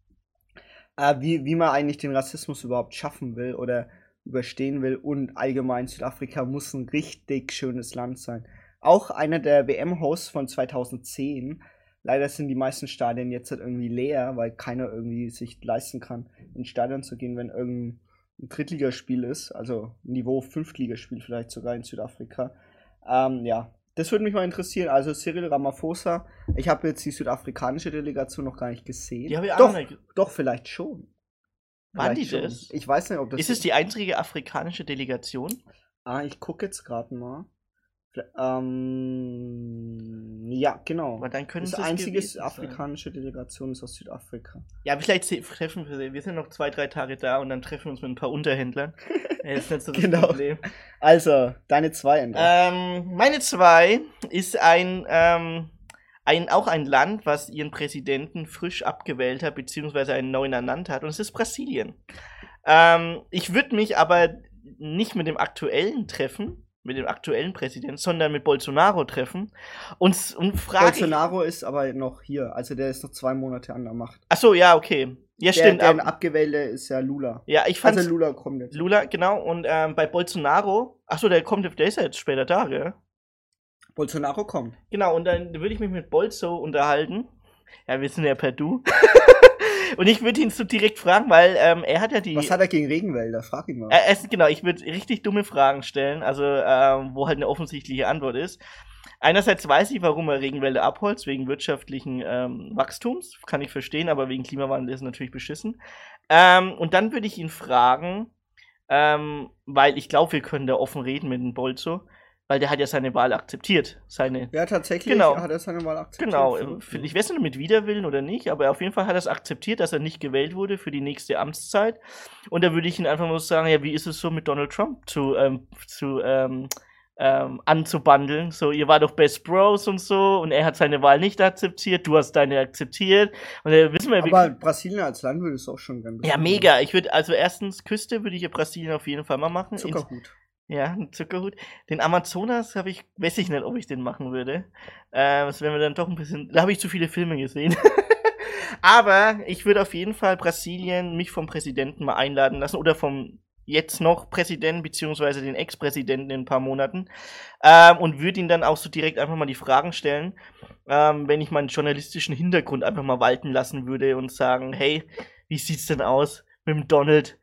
Äh, wie, wie man eigentlich den Rassismus überhaupt schaffen will oder überstehen will und allgemein Südafrika muss ein richtig schönes Land sein. Auch einer der WM-Hosts von 2010 Leider sind die meisten Stadien jetzt halt irgendwie leer, weil keiner irgendwie sich leisten kann, ins Stadion zu gehen, wenn irgendein Drittligaspiel ist, also Niveau Fünftligaspiel vielleicht sogar in Südafrika. Ähm, ja, das würde mich mal interessieren. Also Cyril Ramaphosa, ich habe jetzt die südafrikanische Delegation noch gar nicht gesehen. Die habe ich auch doch, nicht. doch, vielleicht schon. Waren die schon. das? Ich weiß nicht, ob das Ist es die einzige afrikanische Delegation? Ah, ich gucke jetzt gerade mal. Ähm, ja, genau. Aber dann können Das einzige afrikanische Delegation ist aus Südafrika. Ja, aber vielleicht treffen wir, wir sind noch zwei, drei Tage da und dann treffen wir uns mit ein paar Unterhändlern. Ja, ist nicht so das Genau. Problem. Also, deine zwei Ende. Ähm, meine zwei ist ein, ähm, ein, auch ein Land, was ihren Präsidenten frisch abgewählt hat, beziehungsweise einen neuen ernannt hat, und es ist Brasilien. Ähm, ich würde mich aber nicht mit dem aktuellen treffen, mit dem aktuellen Präsidenten, sondern mit Bolsonaro treffen und, und fragen. Bolsonaro ist aber noch hier. Also, der ist noch zwei Monate an der Macht. Achso, ja, okay. Ja, Der, stimmt. der aber- abgewählte ist ja Lula. ja, ich fand Also, Lula kommt jetzt. Lula, genau, und ähm, bei Bolsonaro, achso, der kommt, der ist ja jetzt später da, gell? Bolsonaro kommt. Genau, und dann würde ich mich mit Bolzo unterhalten. Ja, wir sind ja per Du. und ich würde ihn so direkt fragen, weil ähm, er hat ja die. Was hat er gegen Regenwälder? Frag ihn mal. Äh, es, genau, ich würde richtig dumme Fragen stellen, also ähm, wo halt eine offensichtliche Antwort ist. Einerseits weiß ich, warum er Regenwälder abholzt, wegen wirtschaftlichen ähm, Wachstums, kann ich verstehen, aber wegen Klimawandel ist natürlich beschissen. Ähm, und dann würde ich ihn fragen, ähm, weil ich glaube, wir können da offen reden mit dem Bolzo, weil der hat ja seine Wahl akzeptiert. Seine, ja, tatsächlich genau. hat er seine Wahl akzeptiert. Genau, äh, ne? ich weiß nicht mit Widerwillen oder nicht, aber auf jeden Fall hat er es akzeptiert, dass er nicht gewählt wurde für die nächste Amtszeit. Und da würde ich ihn einfach mal sagen, ja, wie ist es so mit Donald Trump zu, ähm, zu ähm, ähm, anzubandeln? So, ihr war doch Best Bros und so und er hat seine Wahl nicht akzeptiert, du hast deine akzeptiert. Und da wissen wir, wie- Aber Brasilien als Land würde es auch schon gerne ja, mega. Ich würde, also erstens, Küste würde ich ja Brasilien auf jeden Fall mal machen. Zuckerhut. Ja, ein Zuckerhut. Den Amazonas habe ich, weiß ich nicht, ob ich den machen würde. Äh, das wäre mir dann doch ein bisschen, da habe ich zu viele Filme gesehen. Aber ich würde auf jeden Fall Brasilien mich vom Präsidenten mal einladen lassen oder vom jetzt noch Präsidenten beziehungsweise den Ex-Präsidenten in ein paar Monaten ähm, und würde ihn dann auch so direkt einfach mal die Fragen stellen, ähm, wenn ich meinen journalistischen Hintergrund einfach mal walten lassen würde und sagen, hey, wie sieht's denn aus mit dem Donald?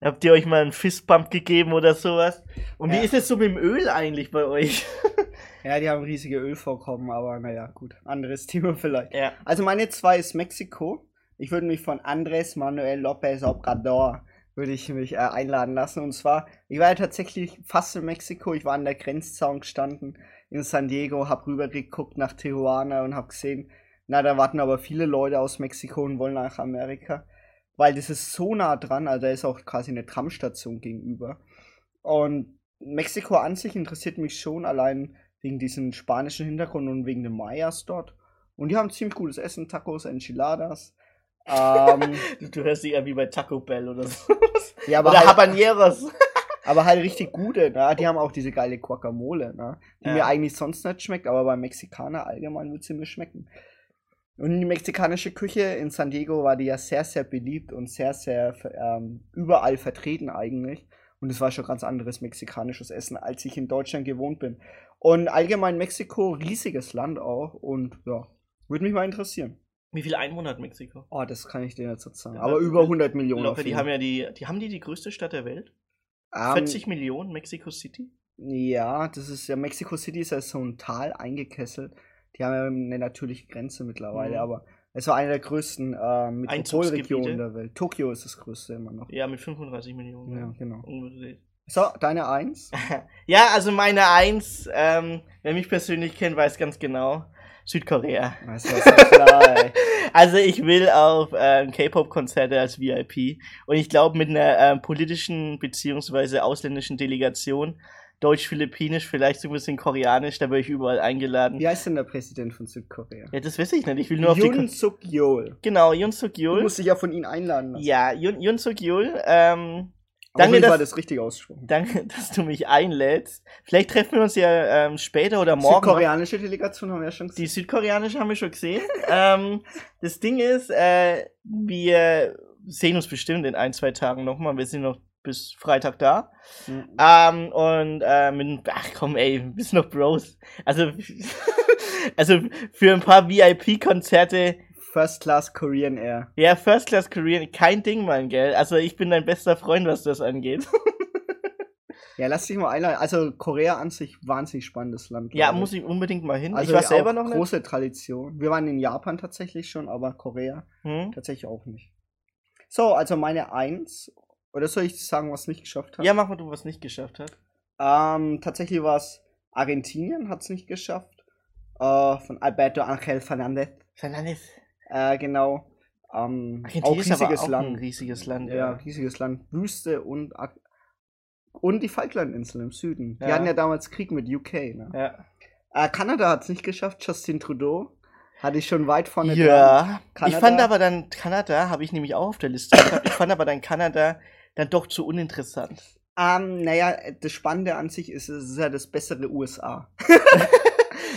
Habt ihr euch mal einen Fistbump gegeben oder sowas? Und Ja. wie ist es so mit dem Öl eigentlich bei euch? Ja, die haben riesige Ölvorkommen, aber naja, gut. Anderes Thema vielleicht. ja. Also meine zwei ist Mexiko. Ich würde mich von Andrés Manuel López Obrador würde ich mich äh, einladen lassen. Und zwar, ich war ja tatsächlich fast in Mexiko. Ich war an der Grenzzaun gestanden in San Diego, hab rübergeguckt nach Tijuana und hab gesehen, na, da warten aber viele Leute aus Mexiko und wollen nach Amerika. Weil das ist so nah dran, also da ist auch quasi eine Tramstation gegenüber. Und Mexiko an sich interessiert mich schon, allein wegen diesem spanischen Hintergrund und wegen den Mayas dort. Und die haben ziemlich gutes Essen, Tacos, Enchiladas. Ähm, Du, hörst dich ja wie bei Taco Bell oder so. ja, aber oder halt, Habaneros. aber halt richtig gute, ne? Die haben auch diese geile Guacamole, ne? Die Ja. mir eigentlich sonst nicht schmeckt, aber beim Mexikaner allgemein wird sie mir schmecken. Und die mexikanische Küche in San Diego war die ja sehr, sehr beliebt und sehr, sehr ähm, überall vertreten eigentlich. Und es war schon ganz anderes mexikanisches Essen, als ich in Deutschland gewohnt bin. Und allgemein Mexiko, riesiges Land auch. Und ja, würde mich mal interessieren. Wie viele Einwohner hat Mexiko? Oh, das kann ich dir nicht so sagen. Ja, Aber über 100 Millionen. Locker, die haben ja die, die haben die die größte Stadt der Welt? Ähm, 40 Millionen, Mexico City? Ja, das ist ja Mexico City ist ja so ein Tal eingekesselt. Die haben ja eine natürliche Grenze mittlerweile, Mhm. aber es war eine der größten äh, Metropolregionen der Welt. Tokio ist das größte immer noch. Ja, mit 35 Millionen. Ja, genau. So, deine Eins? Ja, also meine Eins, ähm, wer mich persönlich kennt, weiß ganz genau, Südkorea. So. Also ich will auf ähm, K-Pop-Konzerte als VIP und ich glaube mit einer ähm, politischen beziehungsweise ausländischen Delegation, deutsch-philippinisch, vielleicht so ein bisschen koreanisch, da wäre ich überall eingeladen. Wie heißt denn der Präsident von Südkorea? Ja, das weiß ich nicht. Ich will nur auf die Yoon Kon Suk Yeol. Genau, Yoon Suk Du Yeol. musst dich ja von ihm einladen lassen. Ja, Yoon, Yoon Suk Yeol. Ähm, danke, dass- das richtig ausgesprochen. danke, dass du mich einlädst. Vielleicht treffen wir uns ja ähm, später oder morgen. noch. Südkoreanische Delegation haben wir ja schon Die gesehen. südkoreanische haben wir schon gesehen. ähm, das Ding ist, äh, wir sehen uns bestimmt in ein, zwei Tagen nochmal. Wir sind noch bis Freitag da. Mhm. Ähm, und äh, mit, ach komm, ey, sind noch Bros. Also, also für ein paar VIP-Konzerte, First Class Korean Air. ja, First Class Korean, kein Ding, Mann, gell? Also ich bin dein bester Freund, was das angeht. Ja, lass dich mal einladen. Also Korea an sich wahnsinnig spannendes Land. ja, muss ich unbedingt mal hin. Also ich war selber auch noch nicht. große Tradition. Wir waren in Japan tatsächlich schon, aber Korea Hm? tatsächlich auch nicht. So, also meine Eins. Oder soll ich sagen, was nicht geschafft hat? Ja, mach mal du, was nicht geschafft hat. Ähm, tatsächlich war es Argentinien, hat es nicht geschafft. Äh, von Alberto Angel Fernandez. Fernandes. Äh, genau. Ähm, auch Argentinien ist aber riesiges auch Land. ein riesiges Land, ja, ja. riesiges Land. Wüste und und die Falklandinseln im Süden. Die Ja. hatten ja damals Krieg mit UK. Ne? Ja. Äh, Kanada hat es nicht geschafft. Justin Trudeau hatte ich schon weit vorne dran. Ja, ich fand aber dann Kanada, habe ich nämlich auch auf der Liste ich fand aber dann Kanada dann doch zu uninteressant. Ähm, naja, das Spannende an sich ist, es ist ja das bessere USA.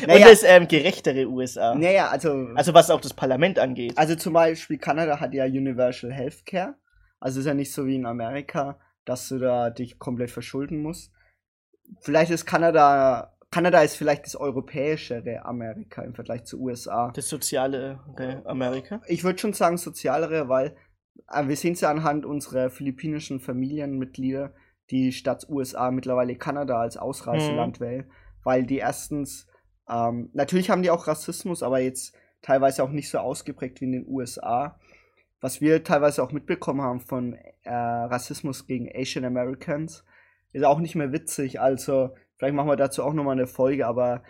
Und naja, das ähm, gerechtere USA. naja, also, Also was auch das Parlament angeht. also zum Beispiel Kanada hat ja Universal Healthcare. Also ist ja nicht so wie in Amerika, dass du da dich komplett verschulden musst. Vielleicht ist Kanada, Kanada ist vielleicht das europäischere Amerika im Vergleich zu USA. Das soziale äh, Amerika. Ich würde schon sagen sozialere, weil wir sehen es ja anhand unserer philippinischen Familienmitglieder, die statt USA mittlerweile Kanada als Ausreiseland wählen, weil die erstens, ähm, natürlich haben die auch Rassismus, aber jetzt teilweise auch nicht so ausgeprägt wie in den USA. Was wir teilweise auch mitbekommen haben von äh, Rassismus gegen Asian Americans, ist auch nicht mehr witzig. Also, vielleicht machen wir dazu auch nochmal eine Folge, aber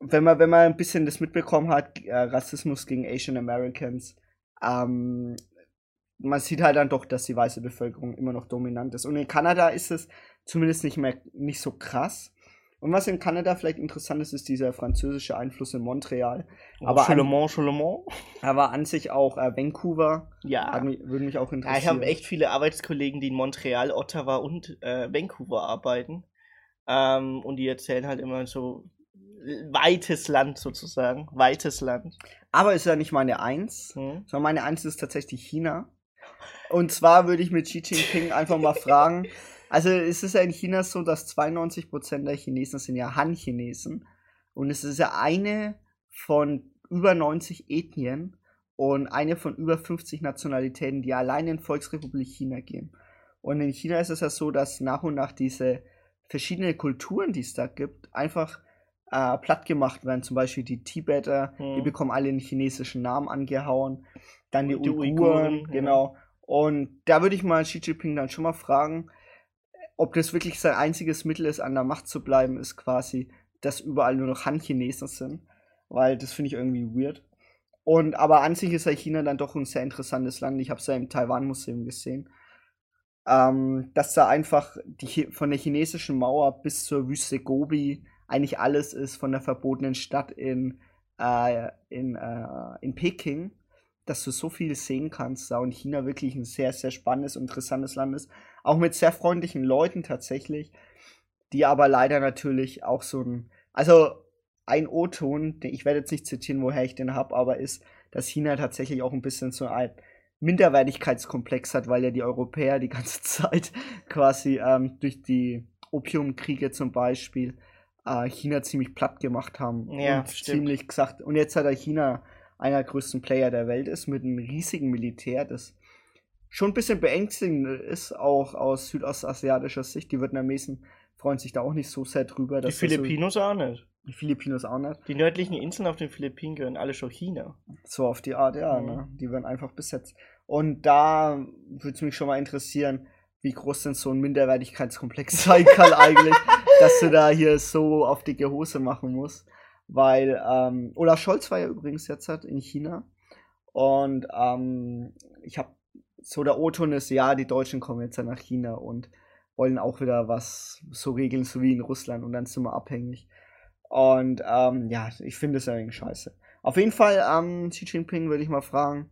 wenn man, wenn man ein bisschen das mitbekommen hat, äh, Rassismus gegen Asian Americans, ähm, man sieht halt dann doch, dass die weiße Bevölkerung immer noch dominant ist. Und in Kanada ist es zumindest nicht mehr nicht so krass. Und was in Kanada vielleicht interessant ist, ist dieser französische Einfluss in Montreal. Oh, Aber an- Charlemont, Charlemont. Aber an sich auch äh, Vancouver Ja. mich, würde mich auch Ja, interessieren. ich habe echt viele Arbeitskollegen, die in Montreal, Ottawa und äh, Vancouver arbeiten. Ähm, und die erzählen halt immer so äh, weites Land sozusagen. Weites Land. Aber ist ja nicht meine Eins, Hm? sondern meine Eins ist tatsächlich China. Und zwar würde ich mit Xi Jinping einfach mal fragen, also es ist ja in China so, dass 92% der Chinesen sind ja Han-Chinesen. Und es ist ja eine von über 90 Ethnien und eine von über 50 Nationalitäten, die allein in Volksrepublik China gehen. Und in China ist es ja so, dass nach und nach diese verschiedenen Kulturen, die es da gibt, einfach äh, platt gemacht werden. Zum Beispiel die Tibeter, die Hm. bekommen alle einen chinesischen Namen angehauen. Dann die, die Uiguren, Uiguren, ja. Und da würde ich mal Xi Jinping dann schon mal fragen, ob das wirklich sein einziges Mittel ist, an der Macht zu bleiben, ist quasi, dass überall nur noch Han-Chinesen sind. Weil das finde ich irgendwie weird. Und aber an sich ist ja China dann doch ein sehr interessantes Land. Ich habe es ja im Taiwan-Museum gesehen. Ähm, dass da einfach die, von der chinesischen Mauer bis zur Wüste Gobi eigentlich alles ist, von der verbotenen Stadt in, äh, in, äh, in Peking, dass du so viel sehen kannst da und China wirklich ein sehr, sehr spannendes interessantes Land ist. Auch mit sehr freundlichen Leuten tatsächlich, die aber leider natürlich auch so ein, also ein O-Ton, den- ich werde jetzt nicht zitieren, woher ich den habe, aber ist, dass China tatsächlich auch ein bisschen so ein Minderwertigkeitskomplex hat, weil ja die Europäer die ganze Zeit quasi ähm, durch die Opiumkriege zum Beispiel äh, China ziemlich platt gemacht haben Ja, und stimmt. ziemlich gesagt. Und jetzt hat er China einer der größten Player der Welt ist mit einem riesigen Militär, das schon ein bisschen beängstigend ist, auch aus südostasiatischer Sicht. Die Vietnamesen freuen sich da auch nicht so sehr drüber. Die das Filipinos auch nicht. So, die Filipinos auch nicht. Die nördlichen Inseln auf den Philippinen gehören alle schon China. So auf die Art, ja, Mhm. ne? Die werden einfach besetzt. Und da würde es mich schon mal interessieren, wie groß denn so ein Minderwertigkeitskomplex sein kann eigentlich, dass du da hier so auf dicke Hose machen musst. Weil, ähm, Olaf Scholz war ja übrigens jetzt halt in China. Und ähm, ich habe so der O-Ton ist, ja, die Deutschen kommen jetzt ja nach China und wollen auch wieder was so regeln, so wie in Russland und dann sind wir abhängig. Und ähm, ja, ich finde es ja irgendwie scheiße. Auf jeden Fall, ähm, Xi Jinping würde ich mal fragen,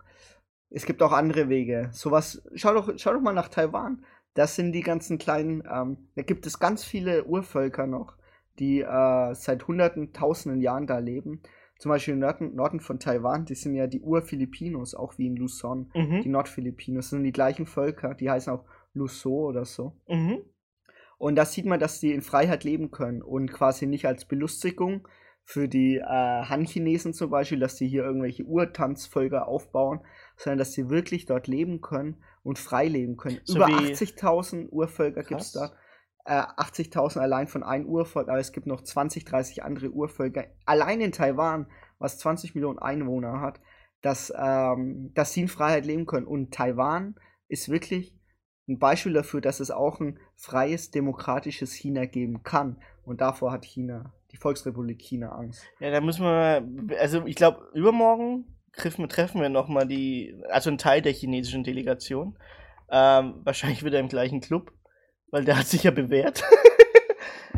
es gibt auch andere Wege. Sowas, schau doch, schau doch mal nach Taiwan. Das sind die ganzen kleinen, ähm, da gibt es ganz viele Urvölker noch, die äh, seit hunderten, tausenden Jahren da leben. Zum Beispiel im Norden, Norden von Taiwan, die sind ja die Ur-Filipinos, auch wie in Luzon. Die Mhm. Nordfilipinos sind die gleichen Völker, die heißen auch Luso oder so. Mhm. Und da sieht man, dass die in Freiheit leben können und quasi nicht als Belustigung für die äh, Han-Chinesen zum Beispiel, dass die hier irgendwelche Urtanzvölker aufbauen, sondern dass sie wirklich dort leben können und frei leben können. So Über wie- 80.000 Urvölker gibt es da. Äh, 80.000 allein von einem Urvolk, aber es gibt noch 20, 30 andere Urvölker. Allein in Taiwan, was 20 Millionen Einwohner hat, dass, ähm, dass sie in Freiheit leben können. Und Taiwan ist wirklich ein Beispiel dafür, dass es auch ein freies, demokratisches China geben kann. Und davor hat China, die Volksrepublik China, Angst. Ja, da müssen wir, also ich glaube, übermorgen treffen, wir nochmal die, also einen Teil der chinesischen Delegation. Ähm, wahrscheinlich wieder im gleichen Club, weil der hat sich ja bewährt.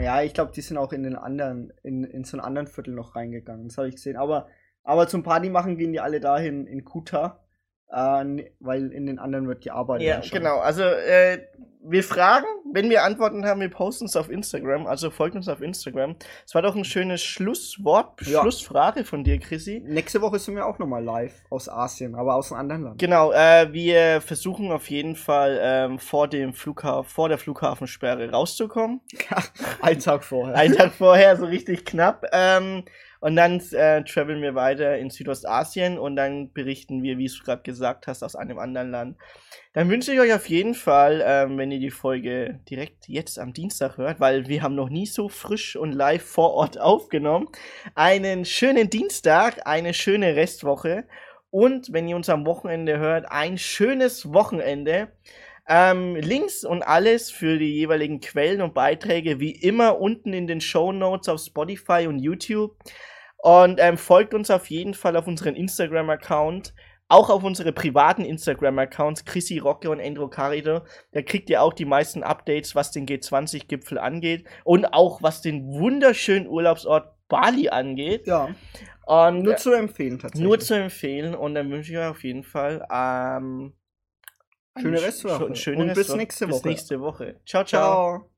Ja, ich glaube, die sind auch in den anderen, in, in so einen anderen Viertel noch reingegangen. Das habe ich gesehen. Aber, aber zum Party machen gehen die alle dahin in Kuta. Äh, weil in den anderen wird gearbeitet. Ja, genau. Also, äh, wir fragen, wenn wir Antworten haben, wir posten es auf Instagram. Also folgt uns auf Instagram. Es war doch ein schönes Schlusswort, Ja. Schlussfrage von dir, Chrissy. Nächste Woche sind wir auch nochmal live aus Asien, aber aus einem anderen Land. Genau, äh, wir versuchen auf jeden Fall ähm, vor dem Flughafen, vor der Flughafensperre rauszukommen. Einen Tag vorher. Einen Tag vorher, so richtig knapp. Ähm, und dann äh, traveln wir weiter in Südostasien und dann berichten wir, wie du gerade gesagt hast, aus einem anderen Land. Dann wünsche ich euch auf jeden Fall, ähm, wenn ihr die Folge direkt jetzt am Dienstag hört, weil wir haben noch nie so frisch und live vor Ort aufgenommen, einen schönen Dienstag, eine schöne Restwoche und wenn ihr uns am Wochenende hört, ein schönes Wochenende. Ähm, Links und alles für die jeweiligen Quellen und Beiträge wie immer unten in den Show Notes auf Spotify und YouTube. Und ähm, folgt uns auf jeden Fall auf unseren Instagram-Account auch auf unsere privaten Instagram-Accounts, Chrissy Rocke und Endro Carido. Da kriegt ihr auch die meisten Updates, was den G20-Gipfel angeht und auch was den wunderschönen Urlaubsort Bali angeht. Ja, Und nur zu empfehlen tatsächlich. nur zu empfehlen und dann wünsche ich euch auf jeden Fall ähm, Schöne sch- Restwoche. schon- schöne Und bis Restwoche. nächste Bis Woche. nächste Woche. Ciao, ciao. Ciao.